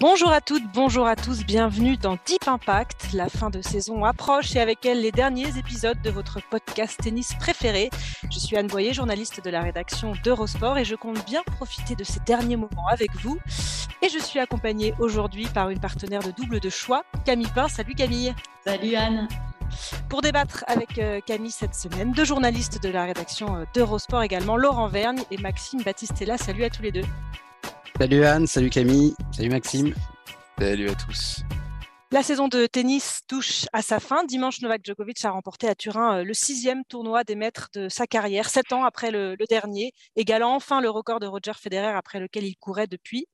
Bonjour à toutes, bonjour à tous, bienvenue dans Deep Impact. La fin de saison approche et avec elle les derniers épisodes de votre podcast tennis préféré. Je suis Anne Boyer, journaliste de la rédaction d'Eurosport et je compte bien profiter de ces derniers moments avec vous. Et je suis accompagnée aujourd'hui par une partenaire de double de choix, Camille Pain. Salut Camille. Salut Anne. Pour débattre avec euh, Camille cette semaine, deux journalistes de la rédaction euh, d'Eurosport également, Laurent Vergne et Maxime Battistella. Salut à tous les deux. Salut Anne, salut Camille, salut Maxime. Salut à tous. La saison de tennis touche à sa fin. Dimanche, Novak Djokovic a remporté à Turin euh, le sixième tournoi des maîtres de sa carrière, sept ans après le, dernier, égalant enfin le record de Roger Federer après lequel il courait depuis.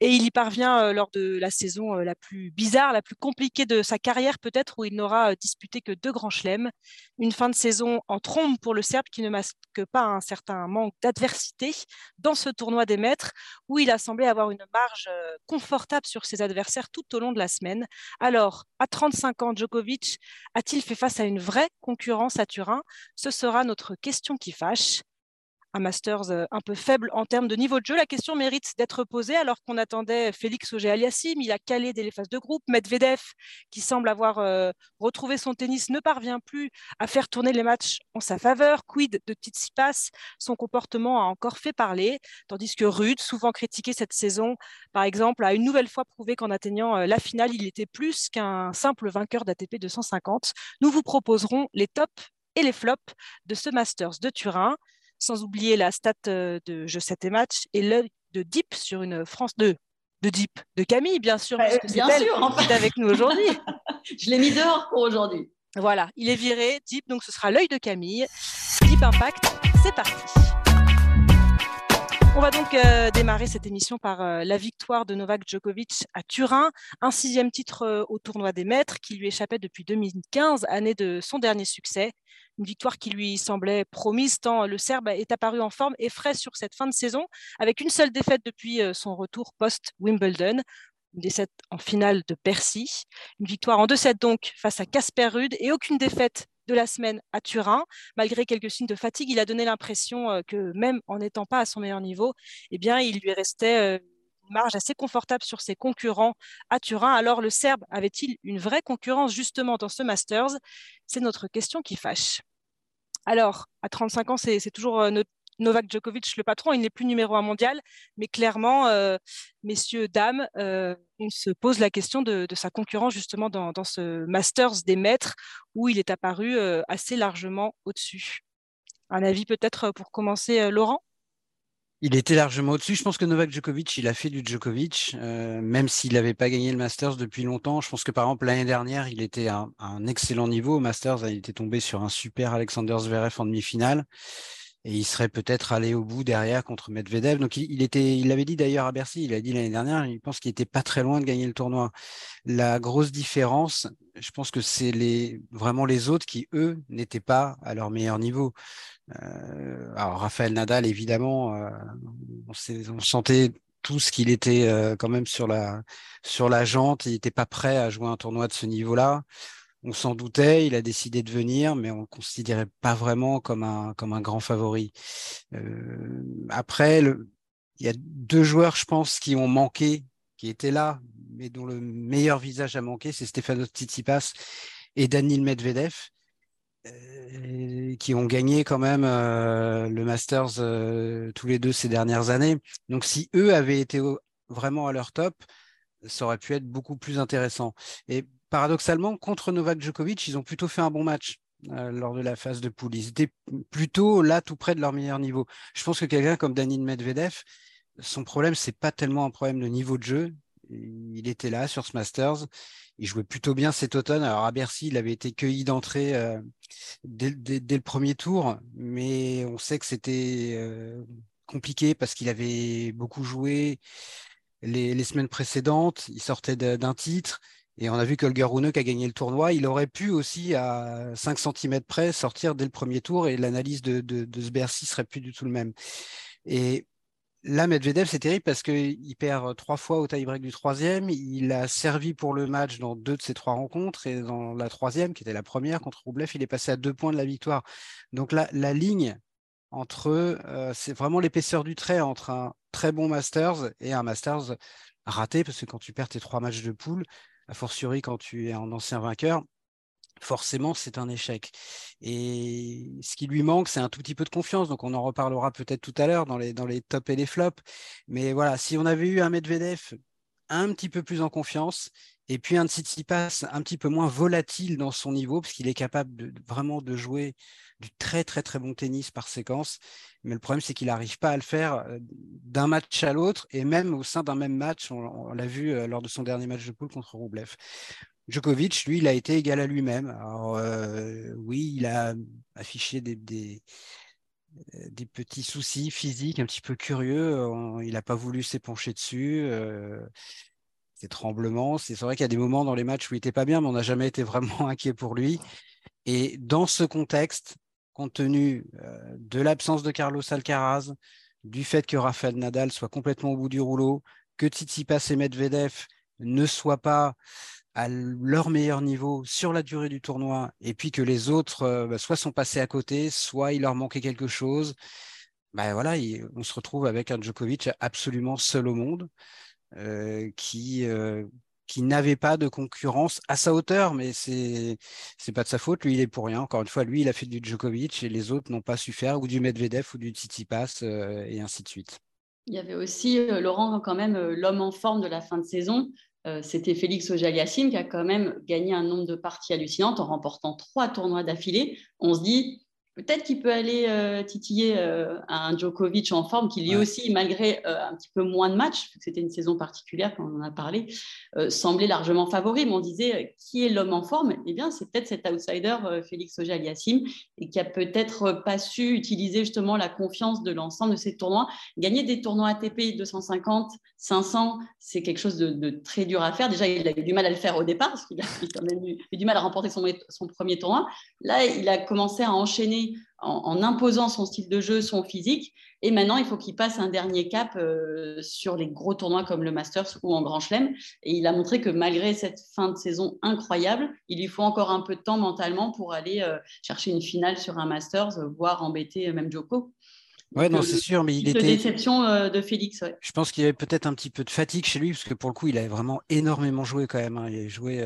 Et il y parvient euh, lors de la saison euh, la plus bizarre, la plus compliquée de sa carrière peut-être, où il n'aura disputé que deux grands chelems. Une fin de saison en trombe pour le Serbe qui ne masque pas un certain manque d'adversité dans ce tournoi des maîtres, où il a semblé avoir une marge confortable sur ses adversaires tout au long de la semaine. Alors, à 35 ans, Djokovic a-t-il fait face à une vraie concurrence à Turin? Ce sera notre question qui fâche. Masters un peu faible en termes de niveau de jeu. La question mérite d'être posée alors qu'on attendait Félix Auger-Aliassime. Il a calé dès les phases de groupe. Medvedev, qui semble avoir euh, retrouvé son tennis, ne parvient plus à faire tourner les matchs en sa faveur. Quid de Tsitsipas? Son comportement a encore fait parler. Tandis que Rude, souvent critiqué cette saison, par exemple, a une nouvelle fois prouvé qu'en atteignant euh, la finale, il était plus qu'un simple vainqueur d'ATP 250. Nous vous proposerons les tops et les flops de ce Masters de Turin sans oublier la stat de Je 7 et match et l'œil de Deep sur une France 2 de Deep, de Camille, bien sûr, parce que c'est elle qui est avec nous aujourd'hui. Je l'ai mis dehors pour aujourd'hui. Voilà, il est viré, Deep, donc ce sera l'œil de Camille. Deep Impact, c'est parti. On va donc euh, démarrer cette émission par euh, la victoire de Novak Djokovic à Turin, un sixième titre euh, au tournoi des maîtres qui lui échappait depuis 2015, année de son dernier succès. Une victoire qui lui semblait promise tant le Serbe est apparu en forme et frais sur cette fin de saison, avec une seule défaite depuis son retour post-Wimbledon une défaite en finale de Percy, une victoire en 2-7 donc face à Casper Ruud et aucune défaite de la semaine à Turin. Malgré quelques signes de fatigue, il a donné l'impression que même en n'étant pas à son meilleur niveau, eh bien, il lui restait une marge assez confortable sur ses concurrents à Turin. Alors, le Serbe avait-il une vraie concurrence justement dans ce Masters? C'est notre question qui fâche. Alors, à 35 ans, c'est toujours notre Novak Djokovic le patron, il n'est plus numéro un mondial, mais clairement, euh, messieurs, dames, euh, on se pose la question de, sa concurrence justement dans, ce Masters des maîtres où il est apparu assez largement au-dessus. Un avis peut-être pour commencer, Laurent? Il était largement au-dessus. Je pense que Novak Djokovic, il a fait du Djokovic, même s'il n'avait pas gagné le Masters depuis longtemps. Je pense que par exemple l'année dernière, il était à un excellent niveau au Masters. Il était tombé sur un super Alexander Zverev en demi-finale et il serait peut-être allé au bout derrière contre Medvedev. Donc il, l'avait dit d'ailleurs à Bercy, il a dit l'année dernière, il pense qu'il était pas très loin de gagner le tournoi. La grosse différence, je pense que c'est vraiment les autres qui eux n'étaient pas à leur meilleur niveau. Euh, alors Raphaël Nadal, évidemment, euh, on, sentait tous qu'il était euh, quand même sur la jante, il n'était pas prêt à jouer un tournoi de ce niveau-là on s'en doutait, il a décidé de venir, mais on ne considérait pas vraiment comme un, grand favori. Euh, après, le, il y a deux joueurs, je pense, qui ont manqué, qui étaient là, mais dont le meilleur visage a manqué, c'est Stéphano Tsitsipas et Daniil Medvedev, euh, qui ont gagné quand même euh, le Masters tous les deux ces dernières années. Donc si eux avaient été vraiment à leur top, ça aurait pu être beaucoup plus intéressant. Et paradoxalement, contre Novak Djokovic, ils ont plutôt fait un bon match euh, lors de la phase de poule. Ils étaient plutôt là, tout près de leur meilleur niveau. Je pense que quelqu'un comme Danil Medvedev, son problème, c'est pas tellement un problème de niveau de jeu. Il était là sur ce Masters. Il jouait plutôt bien cet automne. Alors à Bercy, il avait été cueilli d'entrée euh, dès, le premier tour, mais on sait que c'était euh, compliqué parce qu'il avait beaucoup joué les, semaines précédentes. Il sortait d'un titre. Et on a vu que Holger Rune a gagné le tournoi. Il aurait pu aussi, à 5 cm près, sortir dès le premier tour et l'analyse de, de, ce Bercy serait plus du tout le même. Et Là, Medvedev, c'est terrible parce qu'il perd trois fois au tie-break du troisième. Il a servi pour le match dans deux de ses trois rencontres et dans la troisième, qui était la première contre Roublev, il est passé à deux points de la victoire. Donc la, la ligne entre euh, c'est vraiment l'épaisseur du trait entre un très bon Masters et un Masters raté, parce que quand tu perds tes trois matchs de poule, a fortiori quand tu es un ancien vainqueur, forcément, c'est un échec. Et ce qui lui manque, c'est un tout petit peu de confiance. Donc, on en reparlera peut-être tout à l'heure dans les, dans tops et les flops. Mais voilà, si on avait eu un Medvedev un petit peu plus en confiance, et puis un Tsitsipas un petit peu moins volatile dans son niveau, parce qu'il est capable vraiment de jouer du très très très bon tennis par séquence. Mais le problème, c'est qu'il n'arrive pas à le faire euh, d'un match à l'autre, et même au sein d'un même match, on, l'a vu euh, lors de son dernier match de poule contre Roublev. Djokovic, lui, il a été égal à lui-même. Alors, euh, oui, il a affiché des, des, petits soucis physiques un petit peu curieux. Il n'a pas voulu s'épancher dessus. Euh, tremblements. C'est vrai qu'il y a des moments dans les matchs où il n'était pas bien, mais on n'a jamais été vraiment inquiet pour lui. Et dans ce contexte, compte tenu euh, de l'absence de Carlos Alcaraz, du fait que Rafael Nadal soit complètement au bout du rouleau, que Tsitsipas et Medvedev ne soient pas à leur meilleur niveau sur la durée du tournoi et puis que les autres euh, bah, soit sont passés à côté, soit il leur manquait quelque chose, bah, voilà, on se retrouve avec un Djokovic absolument seul au monde euh, qui, qui n'avait pas de concurrence à sa hauteur, mais c'est c'est pas de sa faute. Lui, il est pour rien. Encore une fois, lui, il a fait du Djokovic et les autres n'ont pas su faire, ou du Medvedev ou du Tsitsipas et ainsi de suite. Il y avait aussi Laurent quand même l'homme en forme de la fin de saison. Euh, c'était Félix auger qui a quand même gagné un nombre de parties hallucinantes en remportant trois tournois d'affilée. On se dit, Peut-être qu'il peut aller euh, titiller euh, un Djokovic en forme, qui lui aussi, malgré euh, un petit peu moins de matchs, c'était une saison particulière, comme on en a parlé, semblait largement favori. Mais on disait, qui est l'homme en forme? Eh bien, c'est peut-être cet outsider, Félix Auger-Aliassime, et qui a peut-être pas su utiliser justement la confiance de l'ensemble de ces tournois. Gagner des tournois ATP 250, 500, c'est quelque chose de, très dur à faire. Déjà, il a eu du mal à le faire au départ, parce qu'il a quand même eu, du mal à remporter son, son premier tournoi. Là, il a commencé à enchaîner en, imposant son style de jeu, son physique. Et maintenant, il faut qu'il passe un dernier cap euh, sur les gros tournois comme le Masters ou en Grand Chelem. Et il a montré que malgré cette fin de saison incroyable, il lui faut encore un peu de temps mentalement pour aller euh, chercher une finale sur un Masters, voire embêter même Joko. Ouais, non, c'est sûr, mais il était. déception euh, de Félix. Je pense qu'il y avait peut-être un petit peu de fatigue chez lui, parce que pour le coup, il avait vraiment énormément joué quand même. Hein. Il a joué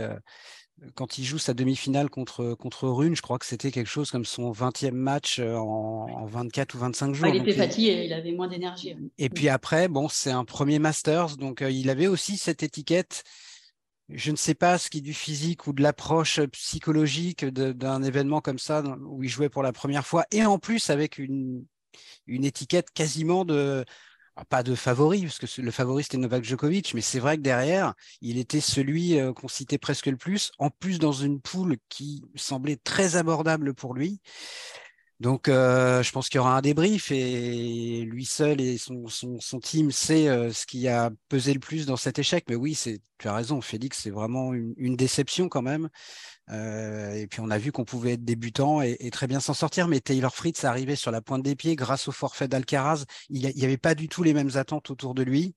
quand il joue sa demi-finale contre, contre Rune, je crois que c'était quelque chose comme son 20e match euh, en, 24 ou 25 jours. il était fatigué, il avait moins d'énergie. Et puis après, bon, c'est un premier Masters, donc euh, il avait aussi cette étiquette. Je ne sais pas ce qui est du physique ou de l'approche psychologique d'un événement comme ça où il jouait pour la première fois, et en plus avec une, une étiquette quasiment de ah, pas de favori, parce que le favori c'était Novak Djokovic, mais c'est vrai que derrière, il était celui euh, qu'on citait presque le plus, en plus dans une poule qui semblait très abordable pour lui. Donc, euh, je pense qu'il y aura un débrief et lui seul et son, son, team sait euh, ce qui a pesé le plus dans cet échec. Mais oui, tu as raison, Félix, c'est vraiment une, déception quand même. Euh, et puis, on a vu qu'on pouvait être débutant et, très bien s'en sortir. Mais Taylor Fritz arrivait sur la pointe des pieds grâce au forfait d'Alcaraz. Il n'y avait pas du tout les mêmes attentes autour de lui.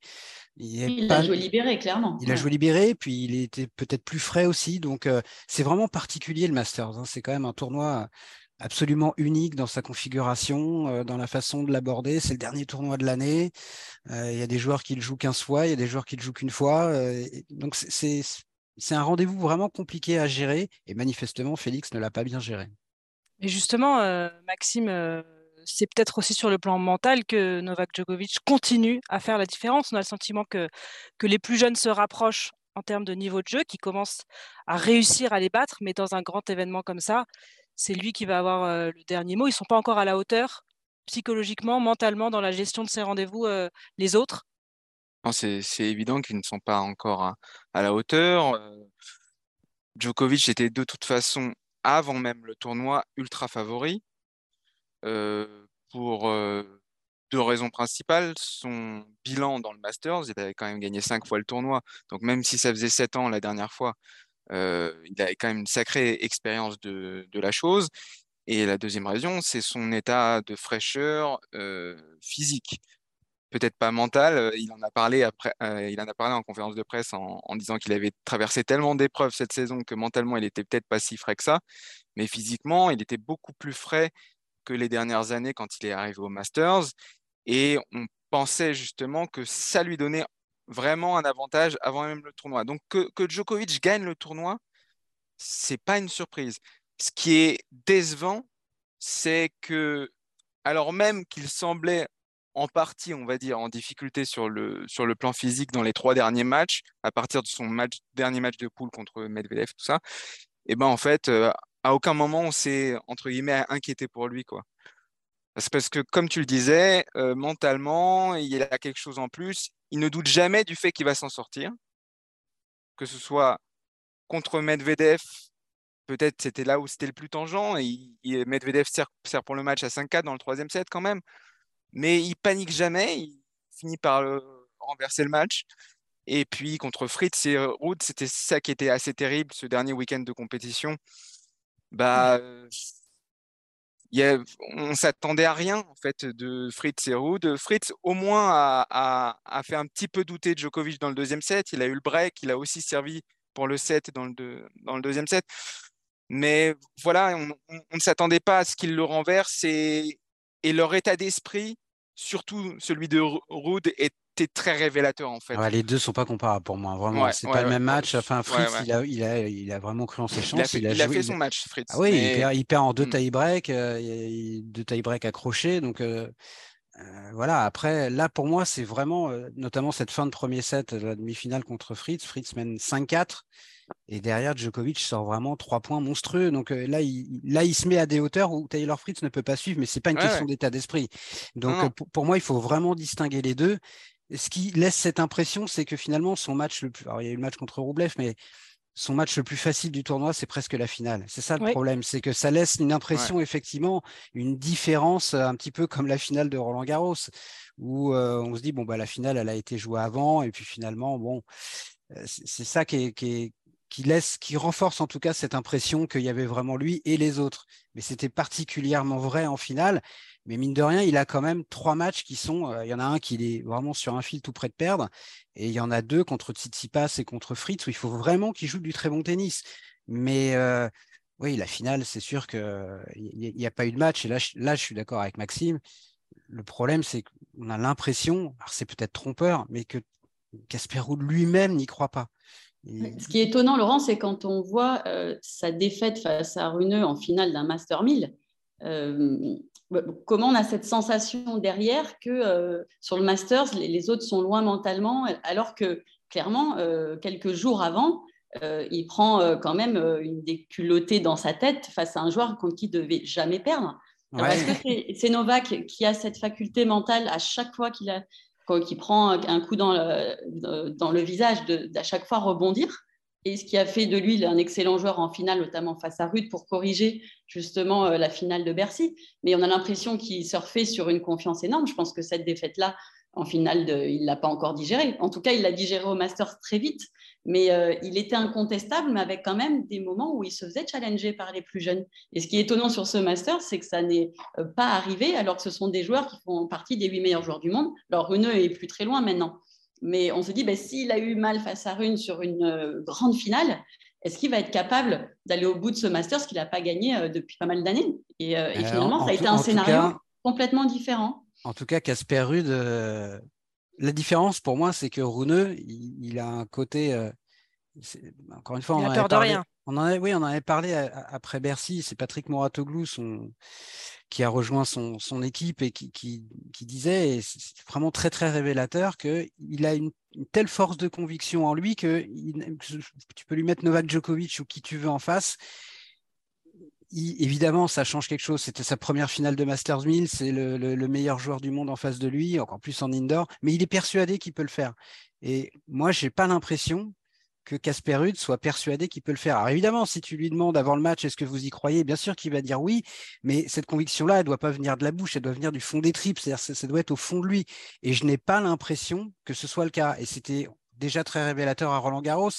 Il, a joué libéré, clairement. Il a joué libéré, puis il était peut-être plus frais aussi. Donc, c'est vraiment particulier le Masters. Hein. C'est quand même un tournoi absolument unique dans sa configuration, euh, dans la façon de l'aborder. C'est le dernier tournoi de l'année. Euh, il y a des joueurs qui le jouent 15 fois, il y a des joueurs qui le jouent qu'une fois. Euh, donc c'est un rendez-vous vraiment compliqué à gérer et manifestement Félix ne l'a pas bien géré. Et justement, Maxime, c'est peut-être aussi sur le plan mental que Novak Djokovic continue à faire la différence. On a le sentiment que, que les plus jeunes se rapprochent en termes de niveau de jeu, qui commencent à réussir à les battre, mais dans un grand événement comme ça, c'est lui qui va avoir le dernier mot. Ils ne sont pas encore à la hauteur psychologiquement, mentalement, dans la gestion de ces rendez-vous, les autres c'est évident qu'ils ne sont pas encore à, la hauteur. Djokovic était de toute façon, avant même le tournoi, ultra favori. pour deux raisons principales. Son bilan dans le Masters, il avait quand même gagné cinq fois le tournoi. Donc même si ça faisait sept ans la dernière fois, il avait quand même une sacrée expérience de, la chose. Et la deuxième raison, c'est son état de fraîcheur physique. Peut-être pas mental. Il en a parlé après. il en a parlé en conférence de presse en, en disant qu'il avait traversé tellement d'épreuves cette saison que mentalement, il était peut-être pas si frais que ça. Mais physiquement, il était beaucoup plus frais que les dernières années quand il est arrivé au Masters. Et on pensait justement que ça lui donnait vraiment un avantage avant même le tournoi. Donc que, Djokovic gagne le tournoi, c'est pas une surprise. Ce qui est décevant, c'est que alors même qu'il semblait en partie, on va dire, en difficulté sur le, sur le plan physique dans les trois derniers matchs, à partir de son match, dernier match de poule contre Medvedev, tout ça, et eh ben en fait, euh, à aucun moment on s'est entre guillemets inquiété pour lui, quoi. Parce que, comme tu le disais, euh, mentalement, il y a quelque chose en plus. Il ne doute jamais du fait qu'il va s'en sortir. Que ce soit contre Medvedev, peut-être c'était là où c'était le plus tangent. Et, Medvedev sert, pour le match à 5-4 dans le troisième set quand même. Mais il panique jamais. Il finit par renverser le match. Et puis contre Fritz et Ruud, c'était ça qui était assez terrible ce dernier week-end de compétition. Bah, on s'attendait à rien en fait de Fritz et Ruud. Fritz au moins a, fait un petit peu douter Djokovic dans le deuxième set. Il a eu le break, il a aussi servi pour le set dans le, deuxième set. Mais voilà, on, ne s'attendait pas à ce qu'il le renverse et, et leur état d'esprit, surtout celui de Ruud, est très révélateur en fait. les deux sont pas comparables pour moi, vraiment. c'est pas le même match. Enfin, Fritz, il a, il, a, il, a, vraiment cru en ses chances. Il a fait, son match, Fritz. Ah oui, il, perd, en deux mmh. tie-break, euh, deux tie-break accrochés. Donc euh, euh, voilà, après, là pour moi, c'est vraiment, notamment cette fin de premier set, la demi-finale contre Fritz. Fritz mène 5-4. Et derrière, Djokovic sort vraiment trois points monstrueux. Donc là, il, là, il se met à des hauteurs où Taylor Fritz ne peut pas suivre, mais c'est pas une question d'état d'esprit. Donc pour, moi, il faut vraiment distinguer les deux ce qui laisse cette impression, c'est que finalement, son match le plus. Alors, il y a eu le match contre Roublev, mais son match le plus facile du tournoi, c'est presque la finale. C'est ça le problème, c'est que ça laisse une impression, effectivement, une différence euh, un petit peu comme la finale de Roland Garros, où euh, on se dit, bon, bah, la finale, elle a été jouée avant, et puis finalement, bon, euh, c'est ça qui, qui, qui laisse, qui renforce en tout cas cette impression qu'il y avait vraiment lui et les autres. Mais c'était particulièrement vrai en finale. Mais mine de rien, il a quand même trois matchs qui sont. Euh, il y en a un qui est vraiment sur un fil tout près de perdre, et il y en a deux contre Tsitsipas et contre Fritz où il faut vraiment qu'il joue du très bon tennis. Mais euh, oui, la finale, c'est sûr qu'il n'y a, pas eu de match. Et là, là, je suis d'accord avec Maxime. Le problème, c'est qu'on a l'impression, alors c'est peut-être trompeur, mais que Casper lui-même n'y croit pas. Ce qui est étonnant, Laurent, c'est quand on voit euh, sa défaite face à Runeux en finale d'un Master 1000. Bah, comment on a cette sensation derrière que euh, sur le Masters, les, autres sont loin mentalement, alors que clairement, euh, quelques jours avant, euh, il prend quand même une déculottée dans sa tête face à un joueur contre qui il devait jamais perdre. Est-ce que c'est Novak qui a cette faculté mentale à chaque fois qu'il prend un coup dans le, dans le visage d'à chaque fois rebondir et ce qui a fait de lui un excellent joueur en finale, notamment face à Rude, pour corriger justement euh, la finale de Bercy. Mais on a l'impression qu'il surfait sur une confiance énorme. Je pense que cette défaite-là, en finale, il ne l'a pas encore digérée. En tout cas, il l'a digérée au Masters très vite. Mais euh, il était incontestable, mais avec quand même des moments où il se faisait challenger par les plus jeunes. Et ce qui est étonnant sur ce Masters, c'est que ça n'est euh, pas arrivé alors que ce sont des joueurs qui font partie des huit meilleurs joueurs du monde. Alors, Runeux est plus très loin maintenant. Mais on se dit, ben, s'il a eu mal face à Rune sur une euh, grande finale, est-ce qu'il va être capable d'aller au bout de ce Masters qu'il n'a pas gagné euh, depuis pas mal d'années? Et, euh, finalement, ça a été un scénario complètement différent. En tout cas, Casper Rude, la différence pour moi, c'est que Runeux, il, a un côté. Encore une fois, on a peur de rien. On en oui, on en avait parlé après Bercy. C'est Patrick Moratoglou, son, qui a rejoint son, équipe et qui, qui, disait, et c'est vraiment très très révélateur, qu'il a une, telle force de conviction en lui que tu peux lui mettre Novak Djokovic ou qui tu veux en face, évidemment, ça change quelque chose. C'était sa première finale de Masters 1000. C'est le, meilleur joueur du monde en face de lui, encore plus en indoor. Mais il est persuadé qu'il peut le faire. Et moi, j'ai pas l'impression que Casper Ruud soit persuadé qu'il peut le faire. Alors évidemment, si tu lui demandes avant le match, est-ce que vous y croyez Bien sûr qu'il va dire oui, mais cette conviction-là, elle doit pas venir de la bouche, elle doit venir du fond des tripes, c'est-à-dire ça doit être au fond de lui. Et je n'ai pas l'impression que ce soit le cas. Et c'était déjà très révélateur à Roland Garros.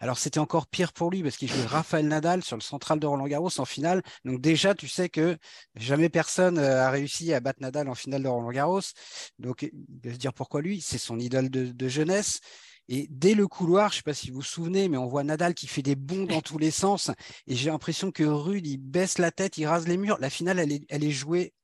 Alors c'était encore pire pour lui parce qu'il jouait Rafael Nadal sur le central de Roland Garros en finale. Donc déjà, tu sais que jamais personne euh, a réussi à battre Nadal en finale de Roland Garros. Donc il va se dire pourquoi lui, c'est son idole de, jeunesse. Et dès le couloir, je ne sais pas si vous vous souvenez, mais on voit Nadal qui fait des bonds dans tous les sens. Et j'ai l'impression que Rude, il baisse la tête, il rase les murs. La finale, elle est, elle est jouée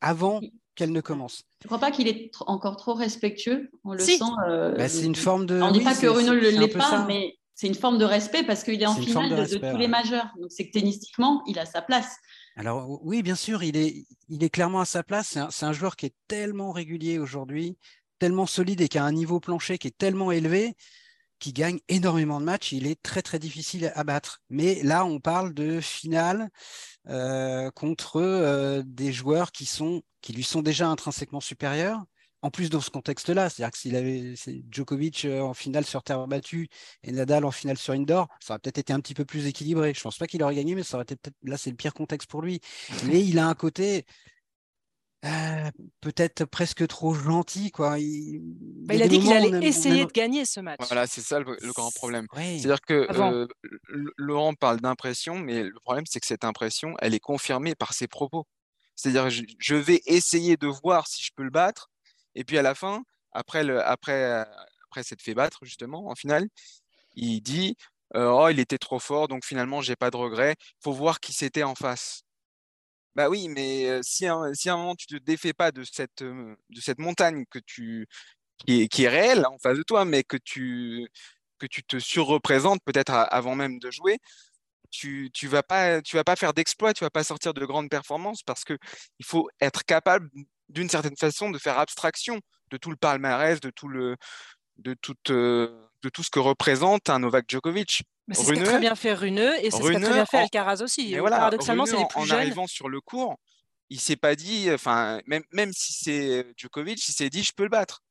avant qu'elle ne commence. Je ne crois pas qu'il est encore trop respectueux. On le sent. Euh, bah, c'est une forme de. On ne dit pas que Runo ne l'est pas, mais c'est une forme de respect parce qu'il est en finale de, tous les majeurs. Donc c'est que tennistiquement, il a sa place. Alors oui, bien sûr, il est, il est clairement à sa place. C'est un, joueur qui est tellement régulier aujourd'hui, tellement solide et qui a un niveau plancher qui est tellement élevé qui gagne énormément de matchs. Il est très très difficile à battre. Mais là, on parle de finale euh, contre euh, des joueurs qui, sont, qui lui sont déjà intrinsèquement supérieurs. En plus, dans ce contexte-là, c'est-à-dire que s'il avait Djokovic euh, en finale sur terre battue et Nadal en finale sur indoor, ça aurait peut-être été un petit peu plus équilibré. Je pense pas qu'il aurait gagné, mais ça aurait été peut-être là, c'est le pire contexte pour lui. Mais il a un côté, euh, peut-être presque trop gentil. Quoi. Il, bah, il a dit qu'il allait essayer de gagner ce match. Voilà, c'est ça le, grand problème. C'est-à-dire que euh, Laurent parle d'impression, mais le problème, c'est que cette impression, elle est confirmée par ses propos. C'est-à-dire, je, je, vais essayer de voir si je peux le battre. Et puis à la fin, après, le, après, après s'être fait battre, justement, en finale, il dit Oh, il était trop fort, donc finalement, j'ai pas de regrets. Il faut voir qui c'était en face. Bah oui, mais si, un, un moment tu te défais pas de cette, de cette montagne que tu, qui, est, réelle en face de toi, mais que tu, que tu te surreprésentes peut-être avant même de jouer, tu tu vas pas faire d'exploit, tu vas pas sortir de grandes performances parce que il faut être capable d'une certaine façon de faire abstraction de tout le palmarès, de tout le de de tout ce que représente un Novak Djokovic. C'est ce qu'a très bien fait Runeux et c'est ce qu'a très bien fait Alcaraz aussi. Voilà, Paradoxalement, c'est les plus en, jeunes. En arrivant sur le cours, il s'est pas dit, enfin, même, même si c'est Djokovic, il s'est dit, je peux le battre.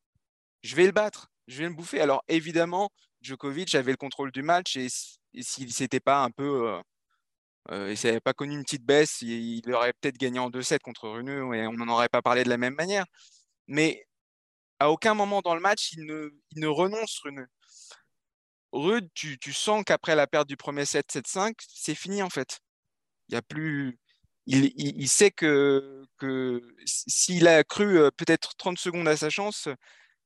Je vais le battre. Je vais le bouffer. Alors, évidemment, Djokovic avait le contrôle du match et, s'il s'était pas un peu. Euh, euh, s'il n'avait pas connu une petite baisse, il, aurait peut-être gagné en 2-7 contre Runeux et on n'en aurait pas parlé de la même manière. Mais à aucun moment dans le match, il ne, il ne renonce Runeux. Rude, tu, sens qu'après la perte du premier set 7-5, c'est fini en fait. Il y a plus. Il, sait que, que s'il a cru euh, peut-être 30 secondes à sa chance,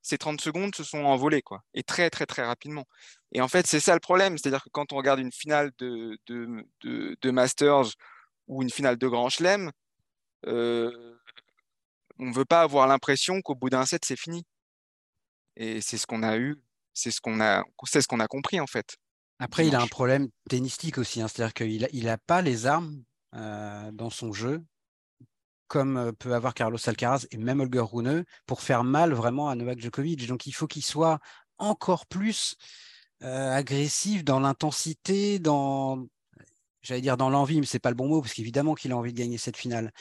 ces 30 secondes se sont envolées, quoi. Et très, très, très rapidement. Et en fait, c'est ça le problème. C'est-à-dire que quand on regarde une finale de, de, Masters ou une finale de Grand Chelem, euh, on ne veut pas avoir l'impression qu'au bout d'un set, c'est fini. Et c'est ce qu'on a eu c'est ce qu'on a, c'est ce qu'on a compris en fait. Après, il a un problème tennistique aussi, hein. c'est-à-dire qu'il n'a il a pas les armes euh, dans son jeu comme euh, peut avoir Carlos Alcaraz et même Holger Rune pour faire mal vraiment à Novak Djokovic. Donc il faut qu'il soit encore plus euh, agressif dans l'intensité, dans j'allais dire dans l'envie, mais c'est pas le bon mot parce qu'évidemment qu'il a envie de gagner cette finale,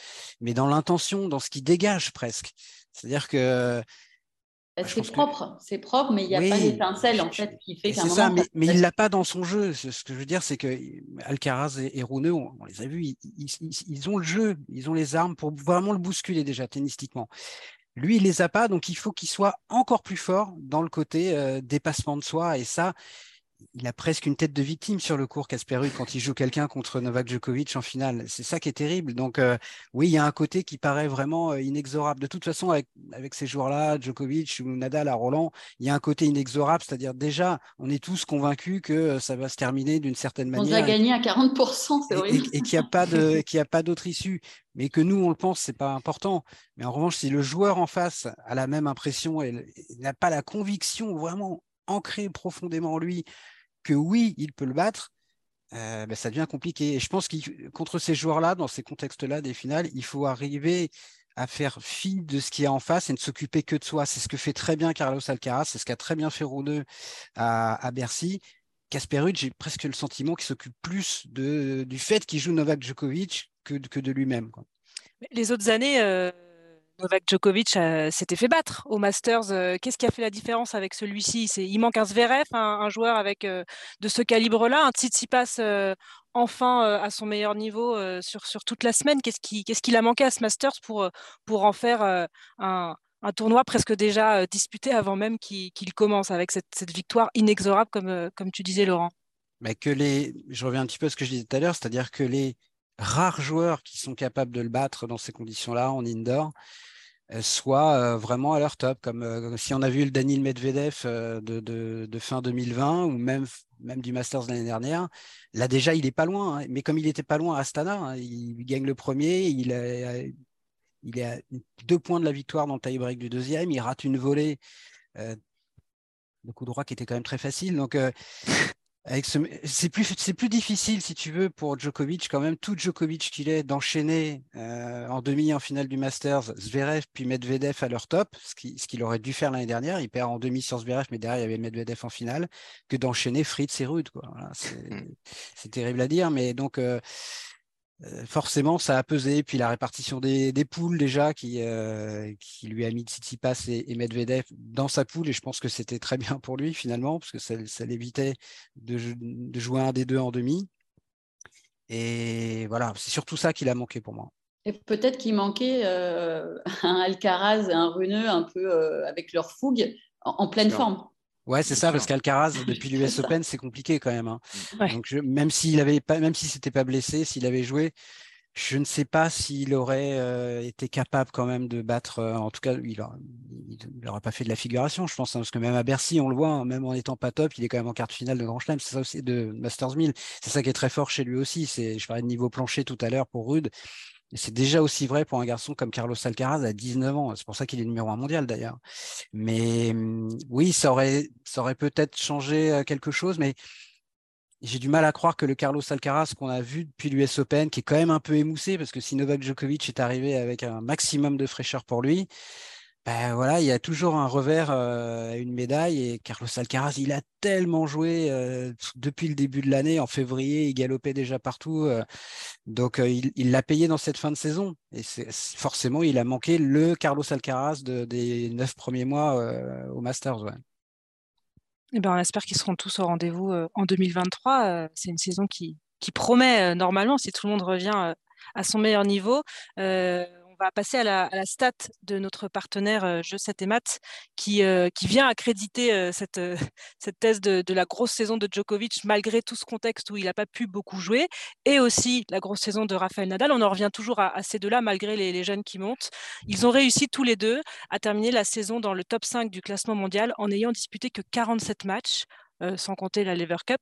mais dans l'intention, dans ce qui dégage presque. C'est-à-dire que c'est propre, c'est propre, mais il n'y a pas l'étincelle en fait qui fait qu'un moment. mais, mais il l'a pas dans son jeu. Ce que je veux dire, c'est que Alcaraz et, et on, les a vus, ils, ont le jeu, ils ont les armes pour vraiment le bousculer déjà tennistiquement. Lui, il les a pas, donc il faut qu'il soit encore plus fort dans le côté euh, dépassement de soi. Et ça, il a presque une tête de victime sur le cours, Casper quand il joue quelqu'un contre Novak Djokovic en finale. C'est ça qui est terrible. Donc, euh, oui, il y a un côté qui paraît vraiment euh, inexorable. De toute façon, avec, avec ces joueurs-là, Djokovic ou Nadal à Roland, il y a un côté inexorable. C'est-à-dire, déjà, on est tous convaincus que euh, ça va se terminer d'une certaine manière. On a gagné à 40%, c'est horrible. Et, qu'il n'y a pas de, qu'il a pas d'autre issue. Mais que nous, on le pense, c'est pas important. Mais en revanche, si le joueur en face a la même impression et n'a pas la conviction vraiment ancrée profondément en lui que oui, il peut le battre, euh, ben, ça devient compliqué. Et je pense que ces joueurs-là, dans ces contextes-là des finales, il faut arriver à faire fi de ce qui est en face et ne s'occuper que de soi. C'est ce que fait très bien Carlos Alcaraz, c'est ce qu'a très bien fait Rouneux à, Bercy. Casper Ruud, j'ai presque le sentiment qu'il s'occupe plus de, du fait qu'il joue Novak Djokovic que, que de lui-même. Les autres années, Novak Djokovic s'était fait battre au Masters. Qu'est-ce qui a fait la différence avec celui-ci? Il manque un Zverev, un, joueur avec de ce calibre-là, un Tsitsipas enfin à son meilleur niveau sur, sur toute la semaine. Qu'est-ce qu'il qu a manqué à ce Masters pour, pour en faire un, un, tournoi presque déjà disputé avant même qu'il commence avec cette, victoire inexorable, comme, comme tu disais, Laurent? Mais que les, Je reviens un petit peu à ce que je disais tout à l'heure, c'est-à-dire que les rares joueurs qui sont capables de le battre dans ces conditions-là en indoor soient vraiment à leur top, comme si on a vu le Daniel Medvedev de, fin 2020 ou même, même du Masters l'année dernière. Là déjà, il est pas loin, hein, mais comme il était pas loin à Astana, hein, il gagne le premier, il est, à deux points de la victoire dans le tie-break du deuxième, il rate une volée le coup droit qui était quand même très facile. Donc, c'est plus c'est plus difficile si tu veux pour Djokovic quand même tout Djokovic qu'il est d'enchaîner euh, en demi en finale du Masters Zverev puis Medvedev à leur top ce qu'il ce aurait dû faire l'année dernière il perd en demi sur Zverev mais derrière il y avait Medvedev en finale que d'enchaîner Fritz et Rude quoi mmh. c'est terrible à dire mais donc euh, forcément, ça a pesé. Puis la répartition des, poules déjà, qui, euh, qui lui a mis Tsitsipas et, et Medvedev dans sa poule. Et je pense que c'était très bien pour lui finalement, parce que ça, l'évitait de, jouer un des deux en demi. Et voilà, c'est surtout ça qu'il a manqué pour moi. Et peut-être qu'il manquait euh, un Alcaraz et un Runeux un peu avec leur fougue en, pleine forme. Ouais, c'est ça, parce qu'Alcaraz, depuis l'US Open, c'est compliqué quand même. Hein. Donc, même s'il avait pas, même si c'était pas blessé, s'il avait joué, je ne sais pas s'il aurait euh, été capable quand même de battre. Euh, en tout cas, il n'aurait pas fait de la figuration, je pense, hein, parce que même à Bercy, on le voit, hein, même en étant pas top, il est quand même en quart de finale de Grand Chelem. C'est ça aussi de Masters 1000. C'est ça qui est très fort chez lui aussi. C'est, je parlais de niveau plancher tout à l'heure pour Rude. C'est déjà aussi vrai pour un garçon comme Carlos Alcaraz à 19 ans. C'est pour ça qu'il est numéro un mondial d'ailleurs. Mais mmh, oui, ça aurait, peut-être changé quelque chose, mais j'ai du mal à croire que le Carlos Alcaraz qu'on a vu depuis l'US Open, qui est quand même un peu émoussé, parce que si Novak Djokovic est arrivé avec un maximum de fraîcheur pour lui, ben voilà, il y a toujours un revers à une médaille et Carlos Alcaraz, il a tellement joué depuis le début de l'année. En février, il galopait déjà partout. donc, il l'a payé dans cette fin de saison. Et forcément, il a manqué le Carlos Alcaraz des neuf premiers mois au Masters. Eh ben, on espère qu'ils seront tous au rendez-vous en 2023. C'est une saison qui, qui promet normalement, si tout le monde revient à son meilleur niveau va passer à la, stat de notre partenaire euh, Jeu 7 et Maths qui, euh, qui vient accréditer euh, cette, thèse de, la grosse saison de Djokovic malgré tout ce contexte où il n'a pas pu beaucoup jouer et aussi la grosse saison de Rafael Nadal. On en revient toujours à, ces deux-là malgré les, les, jeunes qui montent. Ils ont réussi tous les deux à terminer la saison dans le top 5 du classement mondial en ayant disputé que 47 matchs. Sans compter la Lever Cup.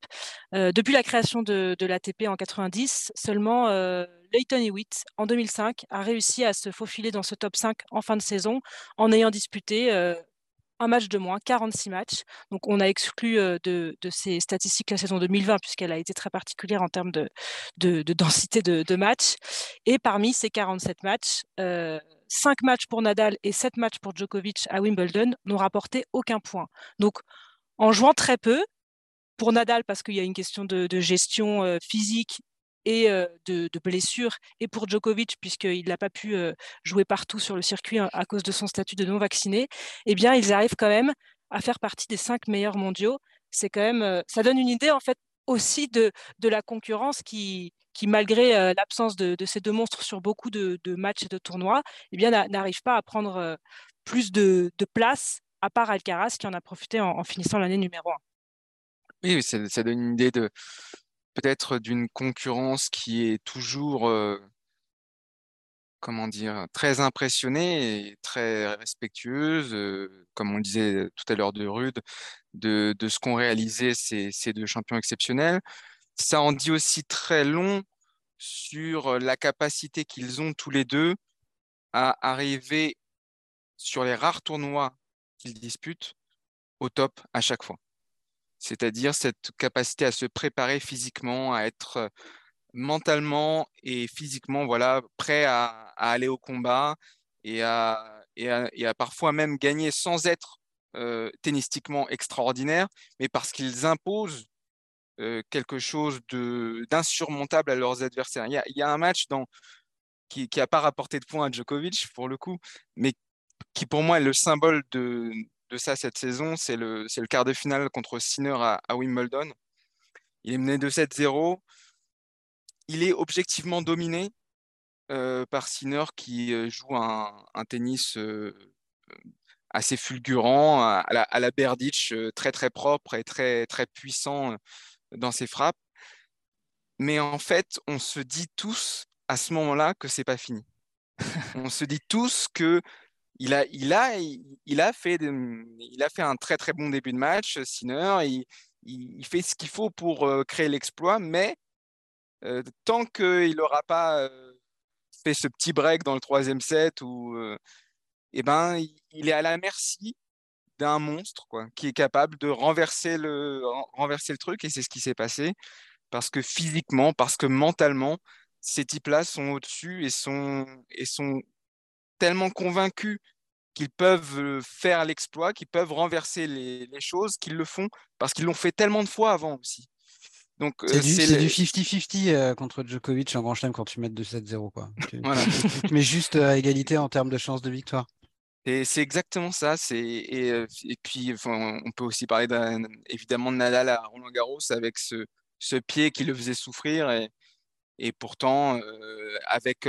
depuis la création de, de l'ATP en 90, seulement Leighton Hewitt, en 2005, a réussi à se faufiler dans ce top 5 en fin de saison en ayant disputé euh, un match de moins, 46 matchs. Donc on a exclu euh, de, ces statistiques la saison 2020 puisqu'elle a été très particulière en termes de, densité de, matchs. Et parmi ces 47 matchs, 5 euh, matchs pour Nadal et 7 matchs pour Djokovic à Wimbledon n'ont rapporté aucun point. Donc en jouant très peu, pour Nadal parce qu'il y a une question de, gestion physique et de, blessures, et pour Djokovic, puisqu'il n'a pas pu jouer partout sur le circuit hein, à cause de son statut de non-vacciné, eh ils arrivent quand même à faire partie des cinq meilleurs mondiaux. C'est quand même, ça donne une idée en fait aussi de, de la concurrence qui, malgré l'absence de, ces deux monstres sur beaucoup de, matchs et de tournois, eh n'arrive pas à prendre plus de, place, à part Alcaraz qui en a profité en, finissant l'année numéro un. Oui, ça, donne une idée de, peut-être d'une concurrence qui est toujours, comment dire, très impressionnée et très respectueuse, comme on le disait tout à l'heure de Rude, de, ce qu'ont réalisé ces, ces, deux champions exceptionnels. Ça en dit aussi très long sur la capacité qu'ils ont tous les deux à arriver sur les rares tournois qu'ils disputent au top à chaque fois c'est-à-dire cette capacité à se préparer physiquement, à être mentalement et physiquement voilà, prêt à, aller au combat et à, parfois même gagner sans être tennistiquement extraordinaire, mais parce qu'ils imposent quelque chose d'insurmontable à leurs adversaires. Il y a, un match dans, qui n'a pas rapporté de points à Djokovic, pour le coup, mais qui pour moi est le symbole de, ça cette saison. C'est le, le, quart de finale contre Sinner à, Wimbledon. Il est mené de 7-0. Il est objectivement dominé par Sinner qui joue un, tennis assez fulgurant, à la, à la Berditch, très très propre et très, très puissant dans ses frappes. Mais en fait, on se dit tous à ce moment-là que c'est pas fini. on se dit tous que il a, il a, il a, fait, il a fait un très très bon début de match, Sinner. Il, fait ce qu'il faut pour créer l'exploit, mais tant qu'il n'aura pas fait ce petit break dans le troisième set, eh ben, il est à la merci d'un monstre quoi, qui est capable de renverser le, renverser le truc, et c'est ce qui s'est passé, parce que physiquement, parce que mentalement, ces types-là sont au-dessus et sont, et sont tellement convaincus qu'ils peuvent faire l'exploit, qu'ils peuvent renverser les, les choses, qu'ils le font, parce qu'ils l'ont fait tellement de fois avant aussi. Donc, c'est du 50-50 contre Djokovic en Grand Chelem quand tu mets 2-7-0. Quoi. voilà. tu, mets juste à égalité en termes de chance de victoire. Et c'est exactement ça. Et, et, puis, on peut aussi parler évidemment de Nadal à Roland Garros avec ce, ce pied qui le faisait souffrir. Et, et pourtant, avec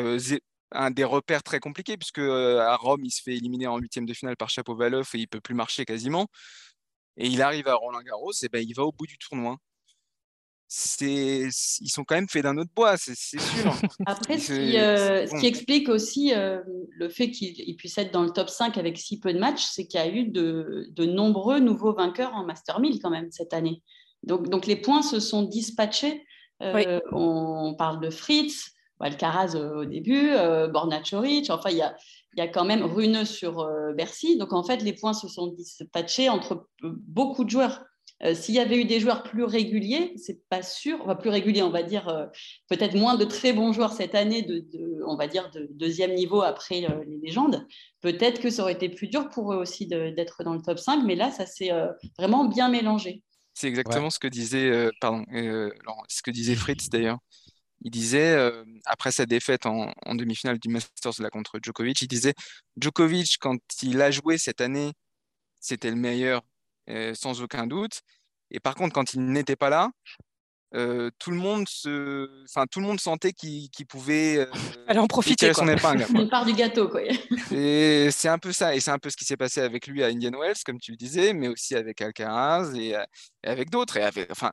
un des repères très compliqués, puisque à Rome, il se fait éliminer en huitième de finale par Chapeau-Valoff et il peut plus marcher quasiment. Et il arrive à Roland Garros, et ben, il va au bout du tournoi c'est ils sont quand même faits d'un autre bois, c'est sûr. Après, ce qui, euh, ce qui, explique aussi euh, le fait qu'il puisse être dans le top 5 avec si peu de matchs, c'est qu'il y a eu de, de, nombreux nouveaux vainqueurs en Master 1000 quand même cette année. Donc, donc les points se sont dispatchés. Euh, on, parle de Fritz, Alcaraz au début, Bornachoric, enfin il y a, il y a quand même Runeux sur Bercy. Donc en fait, les points se sont dispatchés entre beaucoup de joueurs. Euh, s'il y avait eu des joueurs plus réguliers, c'est pas sûr, enfin plus réguliers, on va dire, euh, peut-être moins de très bons joueurs cette année, de, on va dire de deuxième niveau après euh, les légendes, peut-être que ça aurait été plus dur pour eux aussi d'être dans le top 5, mais là, ça s'est vraiment bien mélangé. C'est exactement ce que disait, pardon, ce que disait Fritz d'ailleurs. Il disait, après sa défaite en, en, demi-finale du Masters là, contre Djokovic, il disait Djokovic, quand il a joué cette année, c'était le meilleur euh, sans aucun doute. Et par contre, quand il n'était pas là, euh, tout le monde se, enfin tout le monde sentait qu'il pouvait euh, aller en profiter son épingle. Une part du gâteau, quoi. et c'est un peu ça, et c'est un peu ce qui s'est passé avec lui à Indian Wells, comme tu le disais, mais aussi avec Alcaraz et, avec d'autres, et avec, enfin.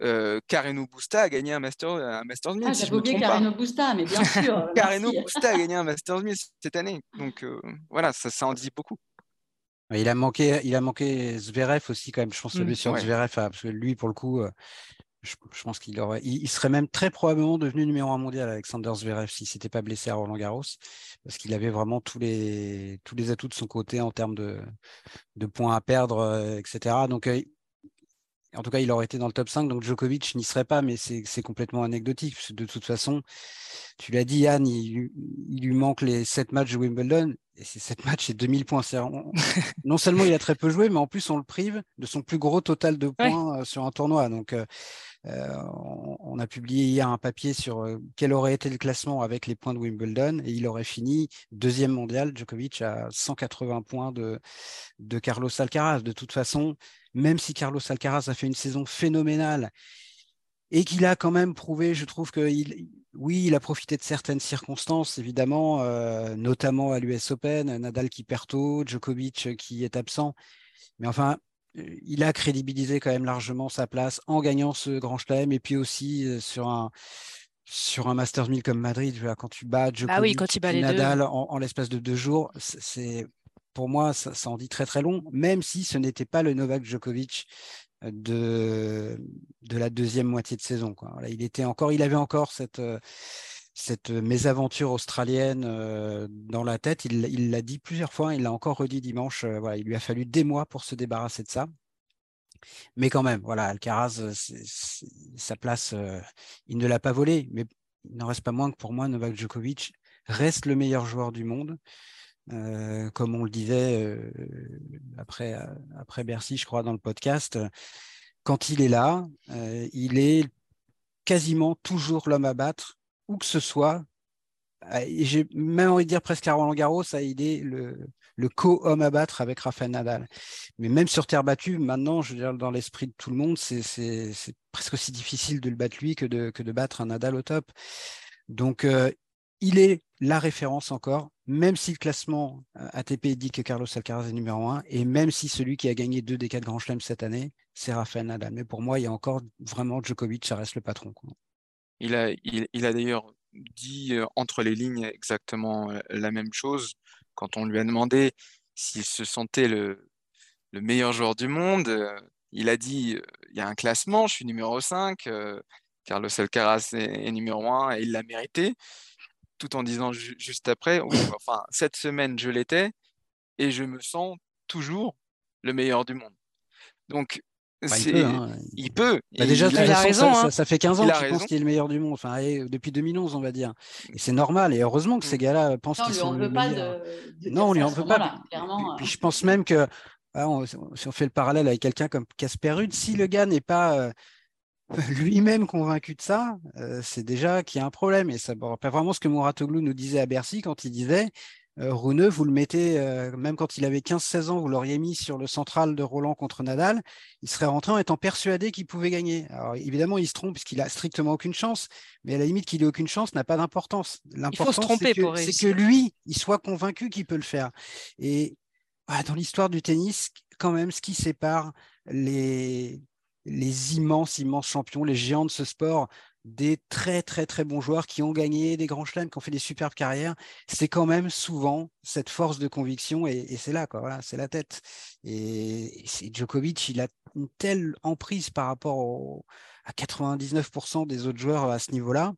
Euh, Carreno Busta a gagné un Master, un Masters 1000. Ah, j'avais oublié Carreno Busta, mais bien sûr. Carreno Busta a gagné un Masters 1000 cette année. Donc voilà, ça, ça en dit beaucoup. Il a manqué, il a manqué Zverev aussi quand même. Je pense que mmh, sur Zverev, parce que lui, pour le coup, euh, je, pense qu'il aurait, il, serait même très probablement devenu numéro un mondial, Alexander Zverev, s'il s'était pas blessé à Roland Garros, parce qu'il avait vraiment tous les tous les atouts de son côté en termes de, de points à perdre, euh, etc. Donc euh, en tout cas, il aurait été dans le top 5, donc Djokovic n'y serait pas, mais c'est complètement anecdotique. de toute façon, tu l'as dit, Yann, il, lui manque les 7 matchs de Wimbledon, et ces 7 matchs, et 2000 points. non seulement il a très peu joué, mais en plus, on le prive de son plus gros total de points euh, sur un tournoi. Donc, euh, euh, on, a publié hier un papier sur quel aurait été le classement avec les points de Wimbledon, et il aurait fini deuxième mondial, Djokovic, à 180 points de, Carlos Alcaraz. De toute façon, même si Carlos Alcaraz a fait une saison phénoménale et qu'il a quand même prouvé, je trouve que oui, il a profité de certaines circonstances, évidemment, euh, notamment à l'US Open, Nadal qui perd tôt, Djokovic qui est absent. Mais enfin, euh, il a crédibilisé quand même largement sa place en gagnant ce Grand Chelem et puis aussi euh, sur un sur un Masters 1000 comme Madrid, quand tu bats Djokovic, ah Nadal en l'espace de deux jours, c'est pour moi, ça, en dit très très long, même si ce n'était pas le Novak Djokovic euh, de, de la deuxième moitié de saison. il, était encore, il avait encore cette, euh, cette mésaventure australienne euh, dans la tête. Il l'a dit plusieurs fois, il l'a encore redit dimanche. voilà, il lui a fallu des mois pour se débarrasser de ça. Mais quand même, voilà, Alcaraz, sa place, il ne l'a pas volée. Mais il n'en reste pas moins que pour moi, Novak Djokovic reste le meilleur joueur du monde. Euh, comme on le disait euh, après, après Bercy, je crois, dans le podcast, quand il est là, il est quasiment toujours l'homme à battre, où que ce soit. Et j'ai même envie de dire presque à Roland Garros, il est le, co-homme à battre avec Rafael Nadal. Mais même sur terre battue, maintenant, je veux dire, dans l'esprit de tout le monde, c'est presque aussi difficile de le battre lui que de, que de battre un Nadal au top. Donc, euh, il est la référence encore, même si le classement euh, ATP dit que Carlos Alcaraz est numéro un, et même si celui qui a gagné deux des quatre grands chelems cette année, c'est Rafael Nadal. Mais pour moi, il y a encore vraiment Djokovic, ça reste le patron. Il a, il a d'ailleurs dit euh, entre les lignes exactement la même chose quand on lui a demandé s'il se sentait le, meilleur joueur du monde, euh, il a dit euh, il y a un classement, je suis numéro 5, euh, Carlos Alcaraz est, numéro 1 et il l'a mérité, tout en disant juste après enfin, cette semaine je l'étais et je me sens toujours le meilleur du monde. Donc, bah, il peut. Hein. Il peut. Bah, déjà, il a raison, ça, ça, fait 15 ans qu'il pense qu'il est le meilleur du monde. Enfin, depuis 2011, on va dire. Et c'est normal. Et heureusement que ces mm. gars-là pensent qu'ils sont le meilleur. non, on lui en veut pas. Puis, je pense même que ah, si on fait le parallèle avec quelqu'un comme Casper Ruud, si le gars n'est pas euh, lui-même convaincu de ça, euh, c'est déjà qu'il y a un problème. Et ça rappelle vraiment ce que Mouratoglou nous disait à Bercy quand il disait euh, Runeux, vous le mettez, euh, même quand il avait 15-16 ans, vous l'auriez mis sur le central de Roland contre Nadal, il serait rentré en étant persuadé qu'il pouvait gagner. Alors évidemment, il se trompe puisqu'il a strictement aucune chance, mais à la limite qu'il ait aucune chance n'a pas d'importance. L'important, c'est que, que, lui, il soit convaincu qu'il peut le faire. Et bah, dans l'histoire du tennis, quand même, ce qui sépare les, les immenses, immenses champions, les géants de ce sport, des très très très bons joueurs qui ont gagné des grands chelems, qui ont fait des superbes carrières, c'est quand même souvent cette force de conviction et, c'est là quoi, voilà, c'est la tête. Et, Djokovic, il a une telle emprise par rapport à 99% des autres joueurs à ce niveau-là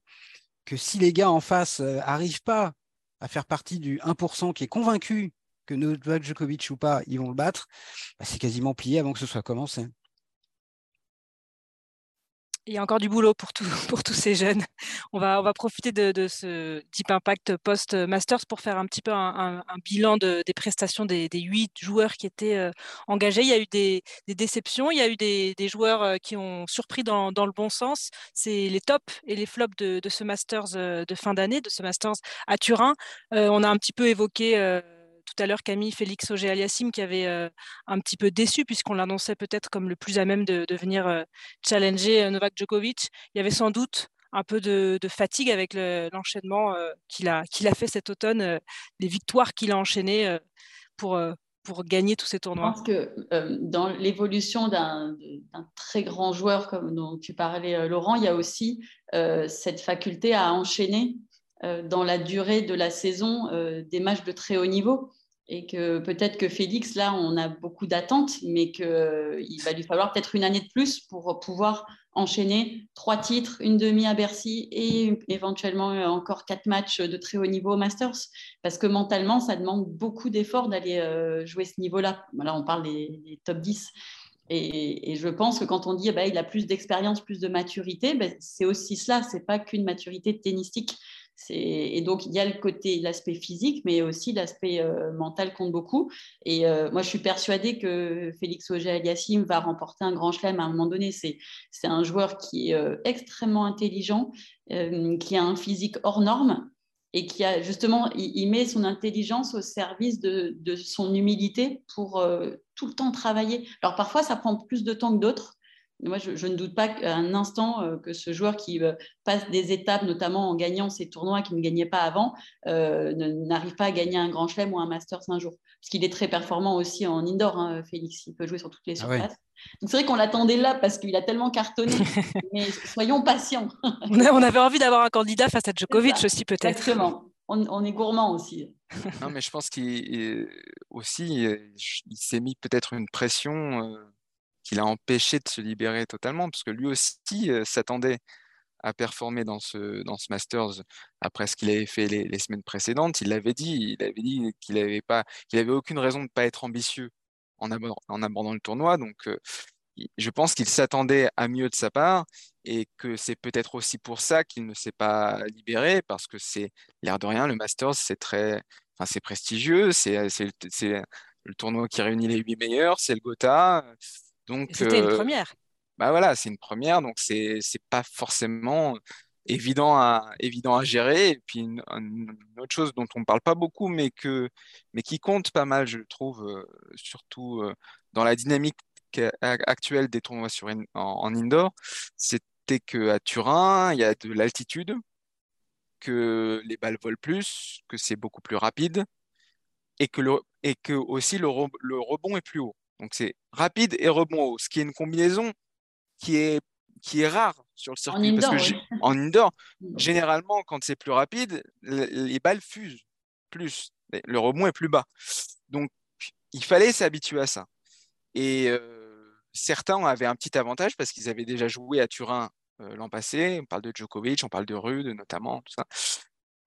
que si les gars en face n'arrivent euh, pas à faire partie du 1% qui est convaincu que Novak Djokovic ou pas, ils vont le battre, bah, c'est quasiment plié avant que ce soit commencé il y a encore du boulot pour, pour tous ces jeunes. On va, on va profiter de, ce Deep Impact post-Masters pour faire un petit peu un, bilan des prestations des, huit joueurs qui étaient euh, engagés. Il y a eu des, déceptions, il y a eu des, joueurs euh, qui ont surpris dans, le bon sens. C'est les tops et les flops de, ce Masters euh, de fin d'année, de ce Masters à Turin. on a un petit peu évoqué tout à l'heure Camille Félix Auger-Aliassime qui avait euh, un petit peu déçu puisqu'on l'annonçait peut-être comme le plus à même de, venir euh, challenger euh, Novak Djokovic. Il y avait sans doute un peu de, fatigue avec l'enchaînement qu'il a, a fait cet automne, les victoires qu'il a enchaînées pour, pour gagner tous ces tournois. Je pense que dans l'évolution d'un très grand joueur comme dont tu parlais, Laurent, il y a aussi cette faculté à enchaîner dans la durée de la saison des matchs de très haut niveau et que peut-être que Félix, là, on a beaucoup d'attentes, mais qu'il euh, va lui falloir peut-être une année de plus pour pouvoir enchaîner trois titres, une demi à Bercy et éventuellement euh, encore quatre matchs de très haut niveau au Masters. Parce que mentalement, ça demande beaucoup d'efforts d'aller euh, jouer ce niveau-là. Là, on parle des, top 10. Et, je pense que quand on dit qu'il bah, il a plus d'expérience, plus de maturité, bah, c'est aussi cela. C'est pas qu'une maturité tennistique. Et donc, il y a le côté, l'aspect physique, mais aussi l'aspect euh, mental compte beaucoup. Et euh, moi, je suis persuadée que Félix Auger-Aliassime va remporter un grand chelem à un moment donné. C'est, un joueur qui est euh, extrêmement intelligent, qui a un physique hors norme et qui a justement, il, met son intelligence au service de, de son humilité pour tout le temps travailler. Alors, parfois, ça prend plus de temps que d'autres. Moi, je, ne doute pas un instant euh, que ce joueur qui euh, passe des étapes, notamment en gagnant ces tournois qu'il ne gagnait pas avant, euh, n'arrive pas à gagner un grand chelem ou un Masters un jour. Parce qu'il est très performant aussi en indoor, hein, Félix. Il peut jouer sur toutes les ah surfaces. Donc c'est vrai qu'on l'attendait là parce qu'il a tellement cartonné. mais soyons patients. on avait envie d'avoir un candidat face à Djokovic aussi, peut-être. Exactement. On, est gourmand aussi. non, mais je pense qu'il aussi, il s'est mis peut-être une pression qu'il a empêché de se libérer totalement, parce que lui aussi euh, s'attendait à performer dans ce, dans ce Masters après ce qu'il avait fait les, semaines précédentes. Il l'avait dit, il avait dit qu'il n'avait pas, aucune raison de ne pas être ambitieux en, abordant, en abordant le tournoi. Donc, euh, je pense qu'il s'attendait à mieux de sa part et que c'est peut-être aussi pour ça qu'il ne s'est pas libéré parce que c'est l'air de rien, le Masters, c'est très, enfin, c'est prestigieux, c'est, c'est, c'est le tournoi qui réunit les huit meilleurs, c'est le Gotha. C'était une euh, première. bah voilà, c'est une première, donc c'est c'est pas forcément évident à évident à gérer. Et puis une, autre chose dont on ne parle pas beaucoup, mais que mais qui compte pas mal, je trouve, euh, surtout euh, dans la dynamique actuelle des tournois sur en, indoor, c'était que à Turin, il y a de l'altitude, que les balles volent plus, que c'est beaucoup plus rapide, et que le et que aussi le, le rebond est plus haut. Donc c'est rapide et rebond haut, ce qui est une combinaison qui est, qui est rare sur le circuit. En indoor, parce que en indoor, généralement, quand c'est plus rapide, les balles fusent plus. Le rebond est plus bas. Donc, il fallait s'habituer à ça. Et euh, certains avaient un petit avantage parce qu'ils avaient déjà joué à Turin euh, l'an passé. On parle de Djokovic, on parle de Rude notamment, tout ça.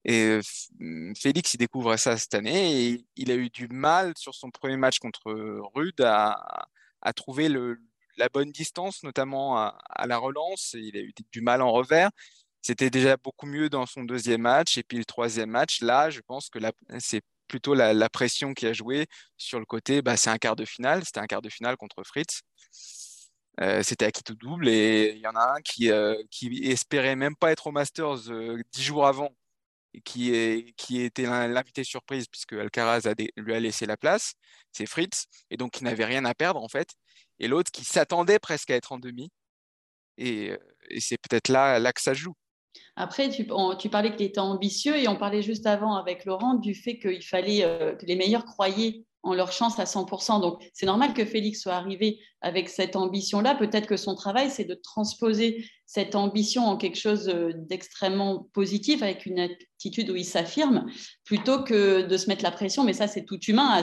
Et euh, Félix, il découvre ça cette année il a eu du mal sur son premier match contre Rude à, trouver la bonne distance, notamment à, la relance. Il a eu du mal en revers. C'était déjà beaucoup mieux dans son deuxième match. Et puis le troisième match, là, je pense que c'est plutôt la, pression qui a joué sur le côté. Bah, c'est un quart de finale. C'était un quart de finale contre Fritz. Euh, c'était acquis tout double et il y en a un qui, euh, espérait même pas être au Masters euh, dix jours avant qui, est, qui était l'invité surprise puisque Alcaraz lui a laissé la place, c'est Fritz, et donc il n'avait rien à perdre en fait et l'autre qui s'attendait presque à être en demi. Et, euh, c'est peut-être là, là que ça joue. Après, tu, tu parlais qu'il était ambitieux et on parlait juste avant avec Laurent du fait qu'il fallait euh, que les meilleurs croyaient en leur chance à 100%. Donc, c'est normal que Félix soit arrivé avec cette ambition-là. Peut-être que son travail, c'est de transposer cette ambition en quelque chose euh, d'extrêmement positif, avec une attitude où il s'affirme, plutôt que de se mettre la pression. Mais ça, c'est tout humain.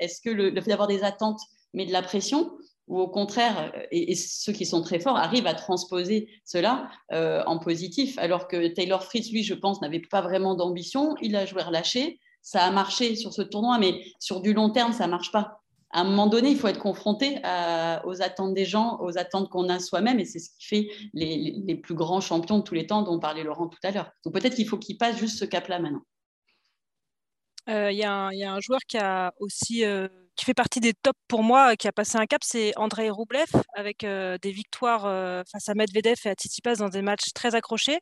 Est-ce que le, fait d'avoir des attentes met de la pression? Ou au contraire, euh, et, ceux qui sont très forts arrivent à transposer cela euh, en positif, alors que Taylor Fritz, lui, je pense, n'avait pas vraiment d'ambition, il a joué relâché, ça a marché sur ce tournoi, mais sur du long terme, ça ne marche pas. À un moment donné, il faut être confronté aux attentes des gens, aux attentes qu'on a soi-même, et c'est ce qui fait les, plus grands champions de tous les temps dont parlait Laurent tout à l'heure. Donc peut-être qu'il faut qu'il passe juste ce cap-là maintenant. Euh, il y, a un joueur qui a aussi qui fait partie des tops pour moi, qui a passé un cap, c'est Andrei Roublev, avec euh, des victoires euh, face à Medvedev et à Tsitsipas dans des matchs très accrochés.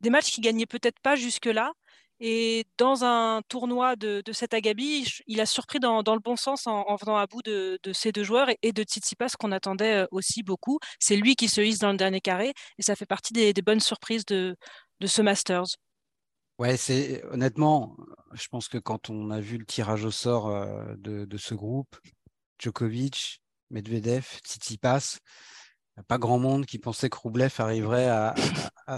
Des matchs qui gagnaient peut-être pas jusque-là. Et dans un tournoi de, de cet Agabi, il a surpris dans, le bon sens en, venant à bout de, ces deux joueurs et, de Tsitsipas qu'on attendait euh, aussi beaucoup. C'est lui qui se hisse dans le dernier carré et ça fait partie des, bonnes surprises de, ce Masters. Ouais, c'est honnêtement, je pense que quand on a vu le tirage au sort euh, de, ce groupe, Djokovic, Medvedev, Tsitsipas, pas grand monde qui pensait que Roublev arriverait à,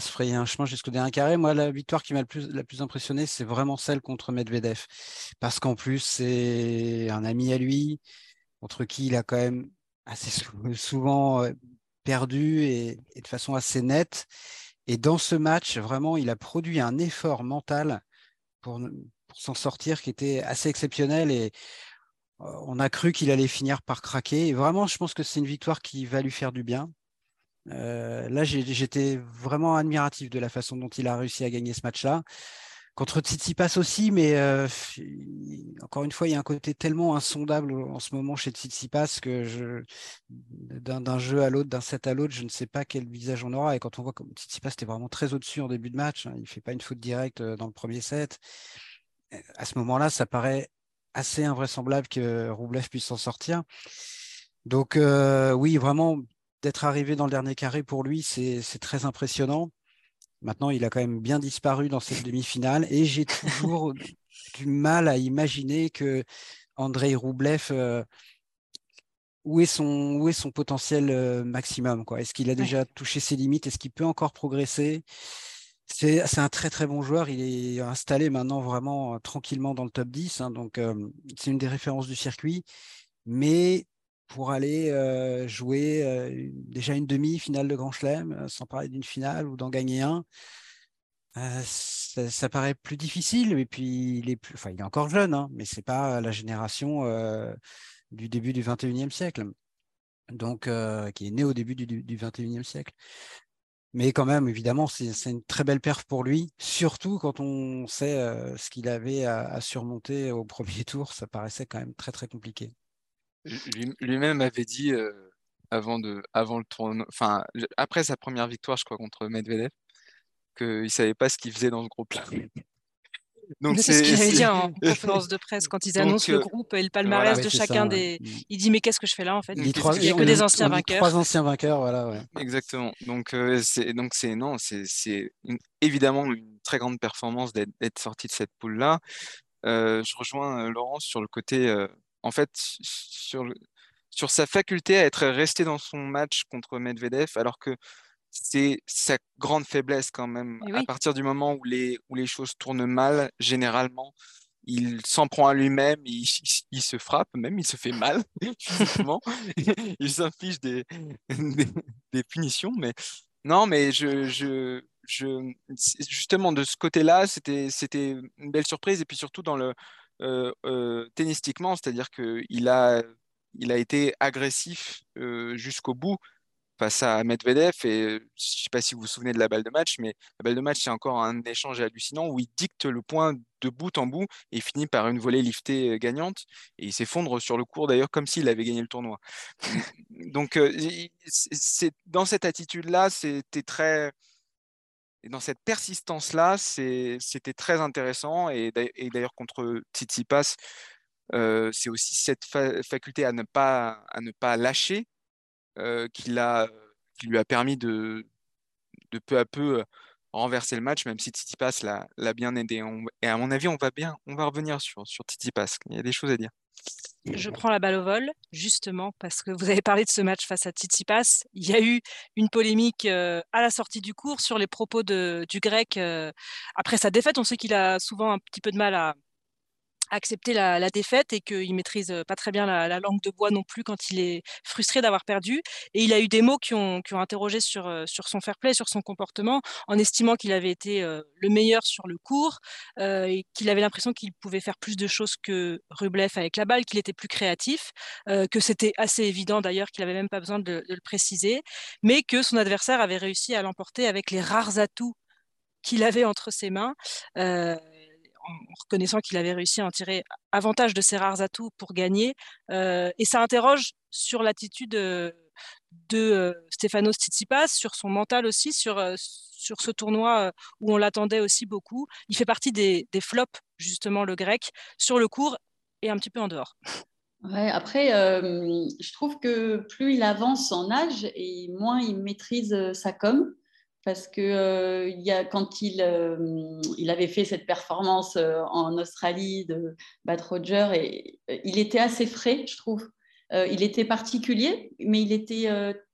se frayer un chemin jusqu'au dernier carré. Moi, la victoire qui m'a le plus, la plus impressionné, c'est vraiment celle contre Medvedev. Parce qu'en plus, c'est un ami à lui, contre qui il a quand même assez souvent euh, perdu et de façon assez nette. Et dans ce match, vraiment, il a produit un effort mental pour, s'en sortir qui était assez exceptionnel et on a cru qu'il allait finir par craquer. Et vraiment, je pense que c'est une victoire qui va lui faire du bien. Euh, là, j'étais vraiment admiratif de la façon dont il a réussi à gagner ce match-là. Contre Tsitsipas aussi, mais euh, encore une fois, il y a un côté tellement insondable en ce moment chez Tsitsipas que d'un jeu à l'autre, d'un set à l'autre, je ne sais pas quel visage on aura. Et quand on voit comme Tsitsipas était vraiment très au-dessus en début de match, hein, il ne fait pas une faute directe euh, dans le premier set. À ce moment-là, ça paraît assez invraisemblable que Roublev puisse s'en sortir. Donc euh, oui, vraiment, d'être arrivé dans le dernier carré pour lui, c'est très impressionnant. Maintenant, il a quand même bien disparu dans cette demi-finale et j'ai toujours du mal à imaginer que Andrei Roublev, euh, où, est son, où est son potentiel euh, maximum Est-ce qu'il a déjà touché ses limites? Est-ce qu'il peut encore progresser? C'est, un très très bon joueur. Il est installé maintenant vraiment euh, tranquillement dans le top 10. Hein, donc, c'est une des références du circuit. Mais pour aller jouer déjà une demi-finale de Grand Chelem, sans parler d'une finale ou d'en gagner un. Ça, paraît plus difficile, et puis il est, encore jeune, hein, mais c'est pas la génération du début du 21e siècle, donc qui est né au début du, du 21e siècle. Mais quand même, évidemment, c'est une très belle perf pour lui, surtout quand on sait ce qu'il avait à, surmonter au premier tour. Ça paraissait quand même très très compliqué lui-même avait dit avant le tournoi, enfin, après sa première victoire, je crois, contre Medvedev, qu'il ne savait pas ce qu'il faisait dans ce groupe-là. Donc c'est ce qu'il avait dit en conférence de presse quand ils annoncent le euh, groupe et le palmarès de chacun des. Il dit mais qu'est-ce que je fais là en fait? Il n'y a que des anciens vainqueurs. Trois anciens vainqueurs, voilà. Ouais. Exactement. Donc euh, c'est donc c'est non c'est évidemment une très grande performance d'être sorti de cette poule là. Euh, je rejoins Laurence sur le côté en fait sur le, sur sa faculté à être resté dans son match contre Medvedev alors que c'est sa grande faiblesse quand même. À partir du moment où les, où les choses tournent mal, généralement, il s'en prend à lui-même, il, se frappe, même il se fait mal physiquement, il s'inflige des, des, punitions. Mais non, mais je, je, je justement de ce côté-là, c'était, c'était une belle surprise. Et puis surtout dans le euh, euh, tennistiquement, c'est-à-dire qu'il a, il a été agressif euh, jusqu'au bout face à Medvedev. Et je ne sais pas si vous vous souvenez de la balle de match, mais la balle de match, c'est encore un échange hallucinant où il dicte le point de bout en bout et finit par une volée liftée euh, gagnante. Et il s'effondre sur le court d'ailleurs comme s'il avait gagné le tournoi. Donc, euh, c'est, dans cette attitude-là, c'était très. Et dans cette persistance-là, c'était très intéressant. Et d'ailleurs, contre Tsitsipas, euh, c'est aussi cette faculté à ne pas, à ne pas lâcher euh, qui, qui lui a permis de, de peu à peu euh, renverser le match, même si Tsitsipas l'a bien aidé. et à mon avis, on va bien, on va revenir sur, sur Tsitsipas. Il y a des choses à dire. Je prends la balle au vol, justement, parce que vous avez parlé de ce match face à Tsitsipas. Il y a eu une polémique euh, à la sortie du cours sur les propos du grec. après sa défaite, on sait qu'il a souvent un petit peu de mal à, accepter la, défaite et qu'il maîtrise pas très bien la, langue de bois non plus quand il est frustré d'avoir perdu. Et il a eu des mots qui ont, qui ont interrogé sur, sur son fair play, sur son comportement, en estimant qu'il avait été le meilleur sur le cours et qu'il avait l'impression qu'il pouvait faire plus de choses que Rublev avec la balle, qu'il était plus créatif, que c'était assez évident d'ailleurs qu'il n'avait même pas besoin de, le préciser, mais que son adversaire avait réussi à l'emporter avec les rares atouts qu'il avait entre ses mains en, reconnaissant qu'il avait réussi à en tirer avantage de ses rares atouts pour gagner. Euh, et ça interroge sur l'attitude euh, de euh, Stefanos Tsitsipas, sur son mental aussi, sur, sur ce tournoi où on l'attendait aussi beaucoup. Il fait partie des, flops, justement, le grec, sur le cours et un petit peu en dehors. Après, je trouve que plus il avance en âge et moins il maîtrise sa com parce que euh, il y a, quand il, euh, il, avait fait cette performance euh, en Australie de Bad Roger, et, il était assez frais, je trouve. il était particulier, mais il était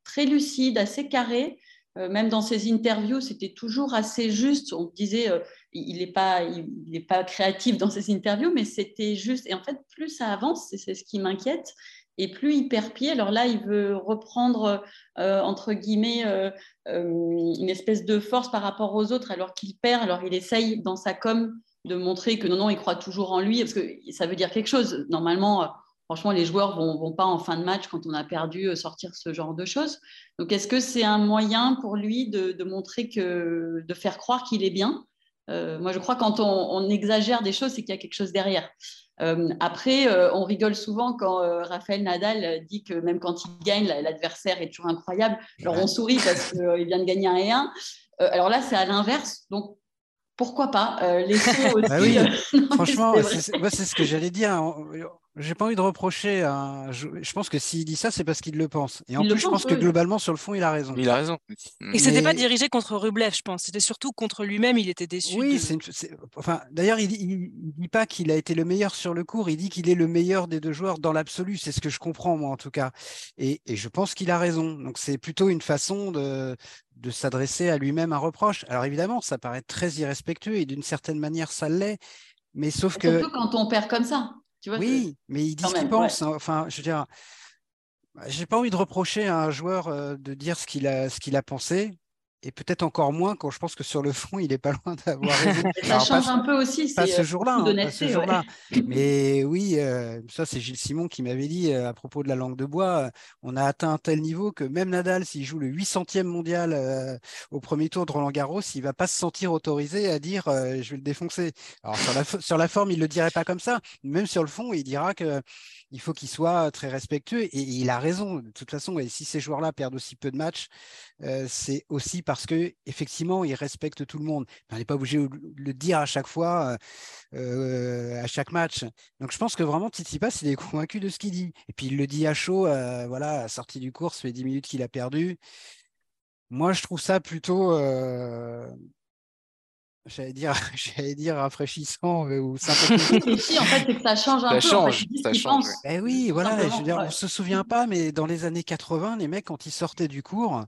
très lucide, assez carré. même dans ses interviews, c'était toujours assez juste. On disait, il n'est pas, il, pas créatif dans ses interviews, mais c'était juste. Et en fait, plus ça avance, c'est ce qui m'inquiète, et plus il perd pied, alors là, il veut reprendre, euh, entre guillemets, euh, euh, une espèce de force par rapport aux autres, alors qu'il perd. Alors il essaye dans sa com de montrer que non, non, il croit toujours en lui, parce que ça veut dire quelque chose. Normalement, franchement, les joueurs ne vont, pas en fin de match, quand on a perdu, sortir ce genre de choses. Donc est-ce que c'est un moyen pour lui de, montrer que, de faire croire qu'il est bien? Moi, je crois que quand on exagère des choses, c'est qu'il y a quelque chose derrière. Euh, après, euh, on rigole souvent quand euh, Raphaël Nadal dit que même quand il gagne, l'adversaire est toujours incroyable. Alors on sourit parce qu'il vient de gagner un et un. alors là, c'est à l'inverse. Donc pourquoi pas les aussi. Ah oui. Franchement, c'est ce que j'allais dire. J'ai pas envie de reprocher. Je, pense que s'il dit ça, c'est parce qu'il le pense. Et en plus, je pense que globalement, sur le fond, il a raison. Il a raison. Et c'était n'était pas dirigé contre Rublev, je pense. C'était surtout contre lui-même. Il était déçu. Oui, enfin, d'ailleurs, il, ne dit pas qu'il a été le meilleur sur le cours. Il dit qu'il est le meilleur des deux joueurs dans l'absolu. C'est ce que je comprends moi, en tout cas. Et, je pense qu'il a raison. Donc, c'est plutôt une façon de, de s'adresser à lui-même un reproche. Alors évidemment, ça paraît très irrespectueux et d'une certaine manière, ça l'est. Mais sauf que. Quand on perd comme ça oui, mais il dit ce qu'il pense. Hein. Enfin, je veux dire, j'ai pas envie de reprocher à un joueur euh, de dire ce qu'il a, ce qu'il a pensé. Et peut-être encore moins quand je pense que sur le fond, il n'est pas loin d'avoir raison. ça change un peu aussi. Pas ce jour-là. Hein, jour-là. Mais oui, euh, ça, c'est Gilles Simon qui m'avait dit à propos de la langue de bois on a atteint un tel niveau que même Nadal, s'il joue le 800e mondial au premier tour de Roland Garros, il ne va pas se sentir autorisé à dire je vais le défoncer. Alors, sur la, sur la forme, il ne le dirait pas comme ça. Même sur le fond, il dira qu'il faut qu'il soit très respectueux. Et, il a raison. De toute façon, et si ces joueurs-là perdent aussi peu de matchs, c'est aussi parce que effectivement, il respecte tout le monde. On n'est pas obligé de le dire à chaque fois, à chaque match. Donc je pense que vraiment Tsitsipas, il est convaincu de ce qu'il dit. Et puis il le dit à chaud, voilà, sorti du cours, ça fait 10 minutes qu'il a perdu. Moi, je trouve ça plutôt, j'allais dire, j'allais dire rafraîchissant ou sympathique. en fait, c'est que ça change un ça peu. Change, ça change. Eh oui, voilà. Je veux dire, on se souvient pas, mais dans les années 80, les mecs, quand ils sortaient du cours,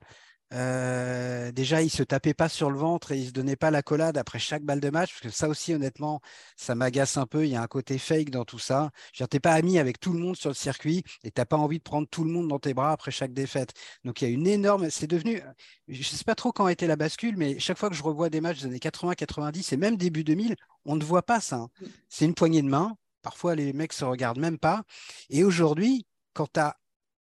euh, déjà, il se tapait pas sur le ventre et il se donnait pas la collade après chaque balle de match, parce que ça aussi, honnêtement, ça m'agace un peu. Il y a un côté fake dans tout ça. Tu n'es pas ami avec tout le monde sur le circuit et tu n'as pas envie de prendre tout le monde dans tes bras après chaque défaite. Donc, il y a une énorme. C'est devenu. Je ne sais pas trop quand a été la bascule, mais chaque fois que je revois des matchs des années 80, 90 et même début 2000, on ne voit pas ça. Mm. C'est une poignée de main. Parfois, les mecs se regardent même pas. Et aujourd'hui, quand tu as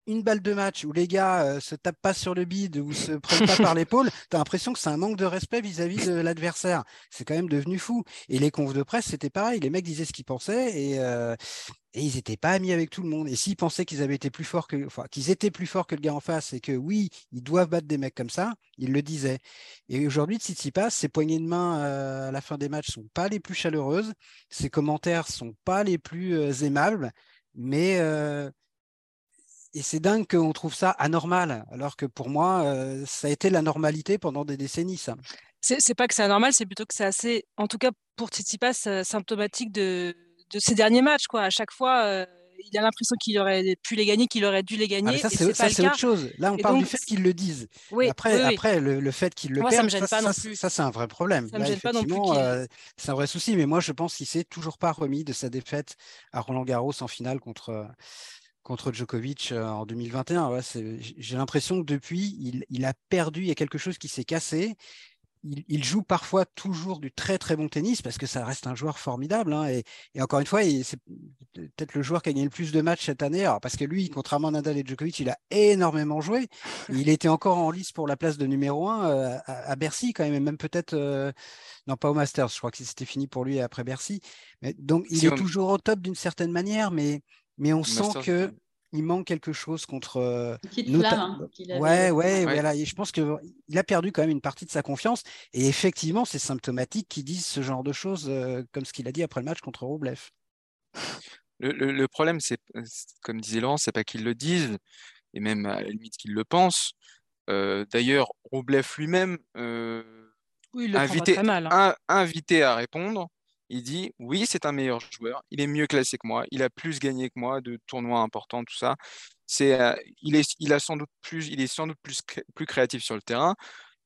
une balle de match où les gars euh, se tapent pas sur le bide ou se prennent pas par l'épaule, tu as l'impression que c'est un manque de respect vis-à-vis de l'adversaire. C'est quand même devenu fou. Et les confs de presse, c'était pareil. Les mecs disaient ce qu'ils pensaient et, euh, et ils n'étaient pas amis avec tout le monde. Et s'ils pensaient qu'ils avaient été plus forts que, enfin, qu'ils étaient plus forts que le gars en face et que oui, ils doivent battre des mecs comme ça, ils le disaient. Et aujourd'hui, Tsitsipas, ses poignées de main euh, à la fin des matchs sont pas les plus chaleureuses, ses commentaires sont pas les plus aimables, mais et c'est dingue qu'on trouve ça anormal, alors que pour moi, euh, ça a été la normalité pendant des décennies, ça. C'est pas que c'est anormal, c'est plutôt que c'est assez, en tout cas pour Tsitsipas, euh, symptomatique de, de ces derniers matchs. Quoi. À chaque fois, euh, il a l'impression qu'il aurait pu les gagner, qu'il aurait dû les ah, gagner. ça, c'est autre chose. Là, on parle du fait qu'ils le disent. Oui, après, après le, fait qu'ils le perdent, ça, ça, ça c'est un vrai problème. Ça me gêne pas non plus. c'est un vrai souci, mais moi, je pense qu'il s'est toujours pas remis de sa défaite à Roland Garros en finale contre contre Djokovic euh, en 2021. J'ai l'impression que depuis, il, a perdu, il y a quelque chose qui s'est cassé. Il, joue parfois toujours du très très bon tennis parce que ça reste un joueur formidable. Hein, et, encore une fois, c'est peut-être le joueur qui a gagné le plus de matchs cette année. parce que lui, contrairement à Nadal et Djokovic, il a énormément joué. Il était encore en lice pour la place de numéro 1 euh, à, Bercy quand même, et même peut-être, euh, non pas au Masters, je crois que c'était fini pour lui après Bercy. Mais, donc il est toujours au top d'une certaine manière, mais mais on sent que il manque quelque chose contre. Euh, hein, ouais, ouais, voilà. Et je pense qu'il a perdu quand même une partie de sa confiance. Et effectivement, c'est symptomatique qu'ils disent ce genre de choses, euh, comme ce qu'il a dit après le match contre Roublev. Le, problème, c'est, comme disait Laurent, c'est pas qu'ils le disent, et même à la limite qu'ils le pensent. Euh, d'ailleurs, Roublev lui-même, oui, invité, hein. invité à répondre, il dit oui, c'est un meilleur joueur, il est mieux classé que moi, il a plus gagné que moi de tournois importants, tout ça. C'est, euh, il est, il a sans doute plus, il est sans doute plus, plus créatif sur le terrain.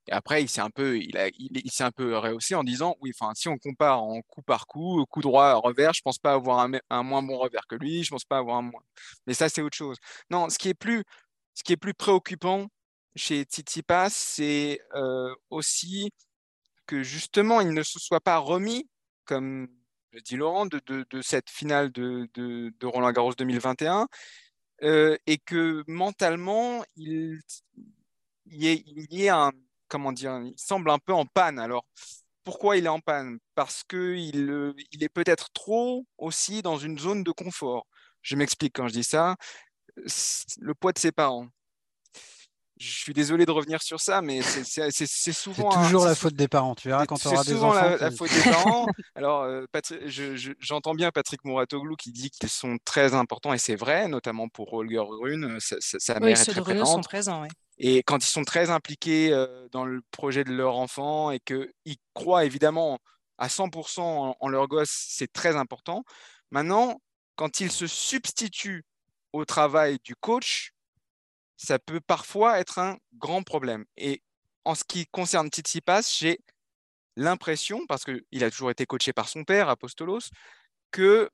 Et après, il s'est un peu, il, a, il, un peu rehaussé en disant oui, enfin, si on compare en coup par coup, coup droit, revers, je pense pas avoir un, un, moins bon revers que lui, je pense pas avoir un moins. Mais ça, c'est autre chose. Non, ce qui est plus, ce qui est plus préoccupant chez Tsitsipas, c'est euh, aussi que justement, il ne se soit pas remis comme le dit Laurent, de, cette finale de, Roland Garros 2021, euh, et que mentalement, il, y est, il un, comment dire, il semble un peu en panne. Alors, pourquoi il est en panne? Parce qu'il euh, il est peut-être trop aussi dans une zone de confort. Je m'explique quand je dis ça. Le poids de ses parents, je suis désolé de revenir sur ça, mais c'est souvent. C'est toujours la faute des parents. Tu verras quand tu auras des enfants. C'est souvent la, faute des parents. Alors, euh, j'entends bien Patrick Mouratoglou qui dit qu'ils sont très importants, et c'est vrai, notamment pour Holger Rune, sa, sa mère est très présente. sont présents, Et quand ils sont très impliqués euh, dans le projet de leur enfant et qu'ils croient évidemment à 100% en, en leur gosse, c'est très important. Maintenant, quand ils se substituent au travail du coach, ça peut parfois être un grand problème. Et en ce qui concerne Tsitsipas, j'ai l'impression, parce qu'il a toujours été coaché par son père, Apostolos, que,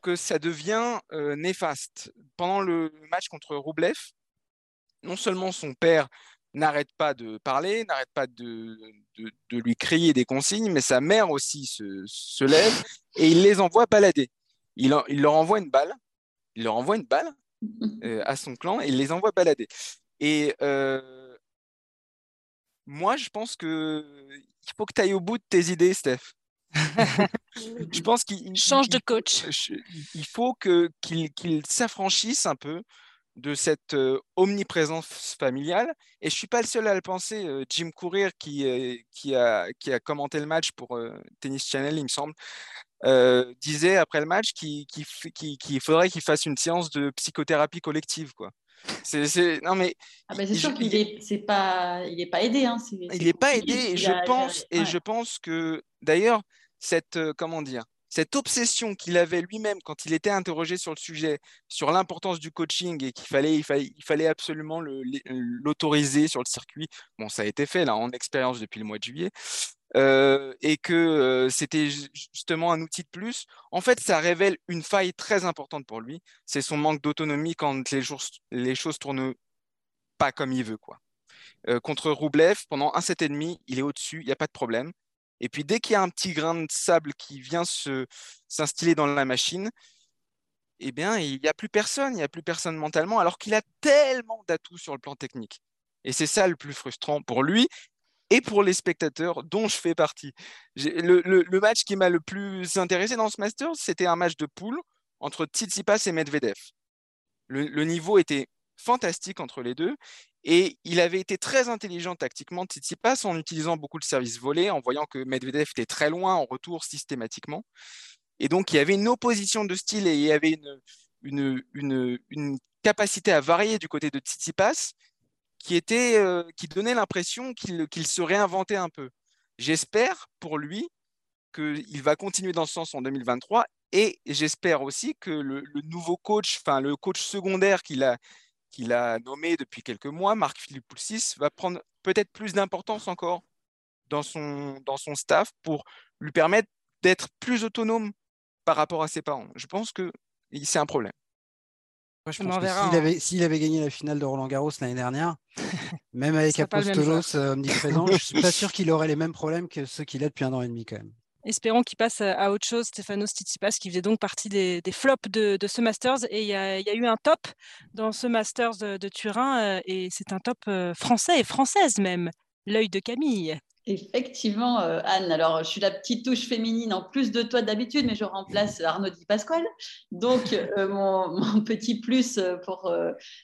que ça devient euh, néfaste. Pendant le match contre Roublev, non seulement son père n'arrête pas de parler, n'arrête pas de, de, lui crier des consignes, mais sa mère aussi se, se lève et il les envoie balader. Il, il, leur envoie une balle, il leur envoie une balle euh, à son clan et il les envoie balader. Et euh, moi, je pense que il faut que tu ailles au bout de tes idées, Steph. je pense qu'il change de coach. Il faut que qu'il s'affranchisse un peu de cette omniprésence familiale. Et je suis pas le seul à le penser. Jim Courir, qui, qui, a, qui a commenté le match pour Tennis Channel, il me semble, disait après le match qu'il faudrait qu'il fasse une séance de psychothérapie collective. Quoi. C'est, non mais ah bah, c'est sûr qu'il est, c'est pas, il n'est pas aidé. Hein, il n'est pas aidé. Et je pense, et je pense que d'ailleurs cette, comment dire, cette obsession qu'il avait lui-même quand il était interrogé sur le sujet, sur l'importance du coaching et qu'il fallait, il fallait, il fallait absolument l'autoriser sur le circuit. Bon, ça a été fait là en expérience depuis le mois de juillet. Euh, et que euh, c'était justement un outil de plus. En fait, ça révèle une faille très importante pour lui. C'est son manque d'autonomie quand les, jours, les choses tournent pas comme il veut. Quoi. Euh, contre Roublev, pendant un set et demi, il est au-dessus, il n'y a pas de problème. Et puis dès qu'il y a un petit grain de sable qui vient s'instiller dans la machine, eh bien, il n'y a plus personne, il n'y a plus personne mentalement, alors qu'il a tellement d'atouts sur le plan technique. Et c'est ça le plus frustrant pour lui et pour les spectateurs dont je fais partie. Le, match qui m'a le plus intéressé dans ce Masters, c'était un match de poule entre Tsitsipas et Medvedev. le niveau était fantastique entre les deux. Et il avait été très intelligent tactiquement, Tsitsipas, en utilisant beaucoup de services volés, en voyant que Medvedev était très loin en retour systématiquement. Et donc, il y avait une opposition de style et il y avait une, une, capacité à varier du côté de Tsitsipas qui, était, euh, qui donnait l'impression qu'il se réinventait un peu. J'espère pour lui qu'il va continuer dans ce sens en 2023 et j'espère aussi que le, nouveau coach, enfin le coach secondaire qu'il a, qu'il a nommé depuis quelques mois, Marc-Philippe Poulsis, va prendre peut-être plus d'importance encore dans son, dans son staff pour lui permettre d'être plus autonome par rapport à ses parents. Je pense que c'est un problème. Moi, je pense que s'il avait, s'il avait, gagné la finale de Roland Garros l'année dernière, même avec Apostolos euh, omniprésent, je ne suis pas sûr qu'il aurait les mêmes problèmes que ceux qu'il a depuis un an et demi quand même. Espérons qu'il passe à autre chose, Stefano Tsitsipas, qui faisait donc partie des, flops de, ce Masters. Et il y, a eu un top dans ce Masters de, Turin, euh, et c'est un top euh, français et française même, l'œil de Camille. Effectivement, euh, Anne. Alors, je suis la petite touche féminine en plus de toi d'habitude, mais je remplace Arnaud Di Pasquale. Donc, mon, mon, petit plus pour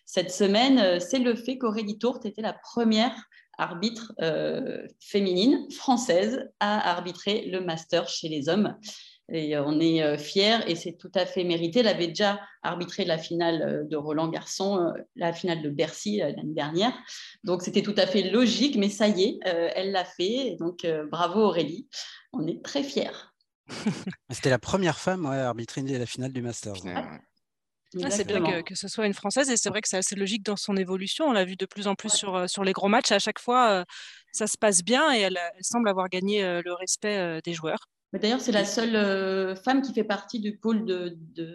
cette semaine, c'est le fait qu'Aurélie Tourte était la première arbitre euh, féminine française à arbitrer le master chez les hommes. Et euh, on est euh, fiers et c'est tout à fait mérité. Elle avait déjà arbitré la finale de Roland Garçon, la finale de Bercy l'année dernière. Donc c'était tout à fait logique, mais ça y est, elle l'a fait. Donc bravo Aurélie, on est très fiers. C'était la première femme à arbitrer la finale du Master. Ah, c'est bien que, ce soit une Française et c'est vrai que c'est assez logique dans son évolution. On l'a vu de plus en plus sur, euh, sur les gros matchs. À chaque fois, euh, ça se passe bien et elle, semble avoir gagné euh, le respect des joueurs. D'ailleurs, c'est la seule femme qui fait partie du pôle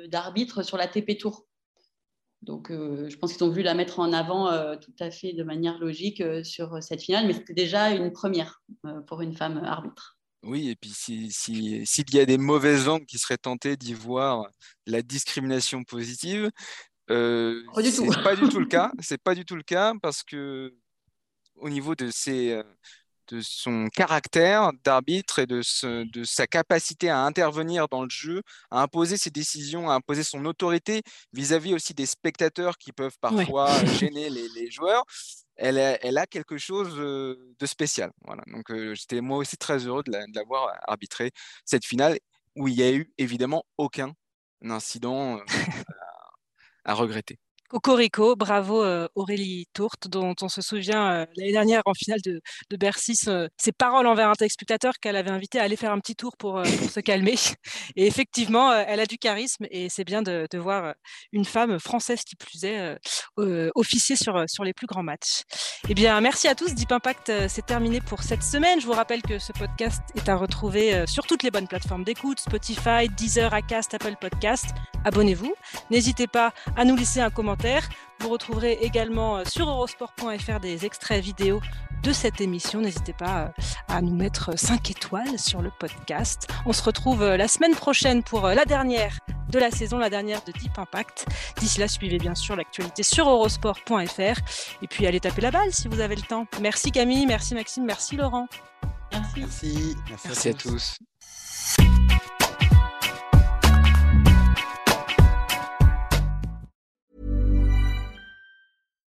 d'arbitres de, sur la TP Tour. Donc, je pense qu'ils ont voulu la mettre en avant tout à fait de manière logique sur cette finale, mais c'était déjà une première pour une femme arbitre. Oui, et puis s'il si, y a des mauvaises langues qui seraient tentées d'y voir la discrimination positive, euh, c'est pas du tout le cas. C'est pas du tout le cas parce que au niveau de euh, de son caractère d'arbitre et de, de, sa capacité à intervenir dans le jeu, à imposer ses décisions, à imposer son autorité vis-à-vis aussi des spectateurs qui peuvent parfois gêner les, les, joueurs elle, a quelque chose de spécial. Voilà. Donc j'étais moi aussi très heureux de l'avoir arbitré cette finale où il n'y a eu évidemment aucun incident à regretter. Cocorico, bravo euh, Aurélie Tourte, dont on se souvient euh, l'année dernière en finale de, Bercy, ses paroles envers un téléspectateur qu'elle avait invité à aller faire un petit tour pour, euh, se calmer. Et effectivement, elle a du charisme et c'est bien de, voir une femme française qui plus est officier sur, sur les plus grands matchs. Eh bien, merci à tous. Deep Impact, c'est terminé pour cette semaine. Je vous rappelle que ce podcast est à retrouver sur toutes les bonnes plateformes d'écoute, Spotify, Deezer, Acast, Apple Podcast. Abonnez-vous. N'hésitez pas à nous laisser un commentaire Vous retrouverez également sur eurosport.fr des extraits vidéo de cette émission. N'hésitez pas à nous mettre 5 étoiles sur le podcast. On se retrouve la semaine prochaine pour la dernière de la saison, la dernière de Deep Impact. D'ici là, suivez bien sûr l'actualité sur eurosport.fr et puis allez taper la balle si vous avez le temps. Merci Camille, merci Maxime, merci Laurent. Merci. Merci, merci, merci à tous.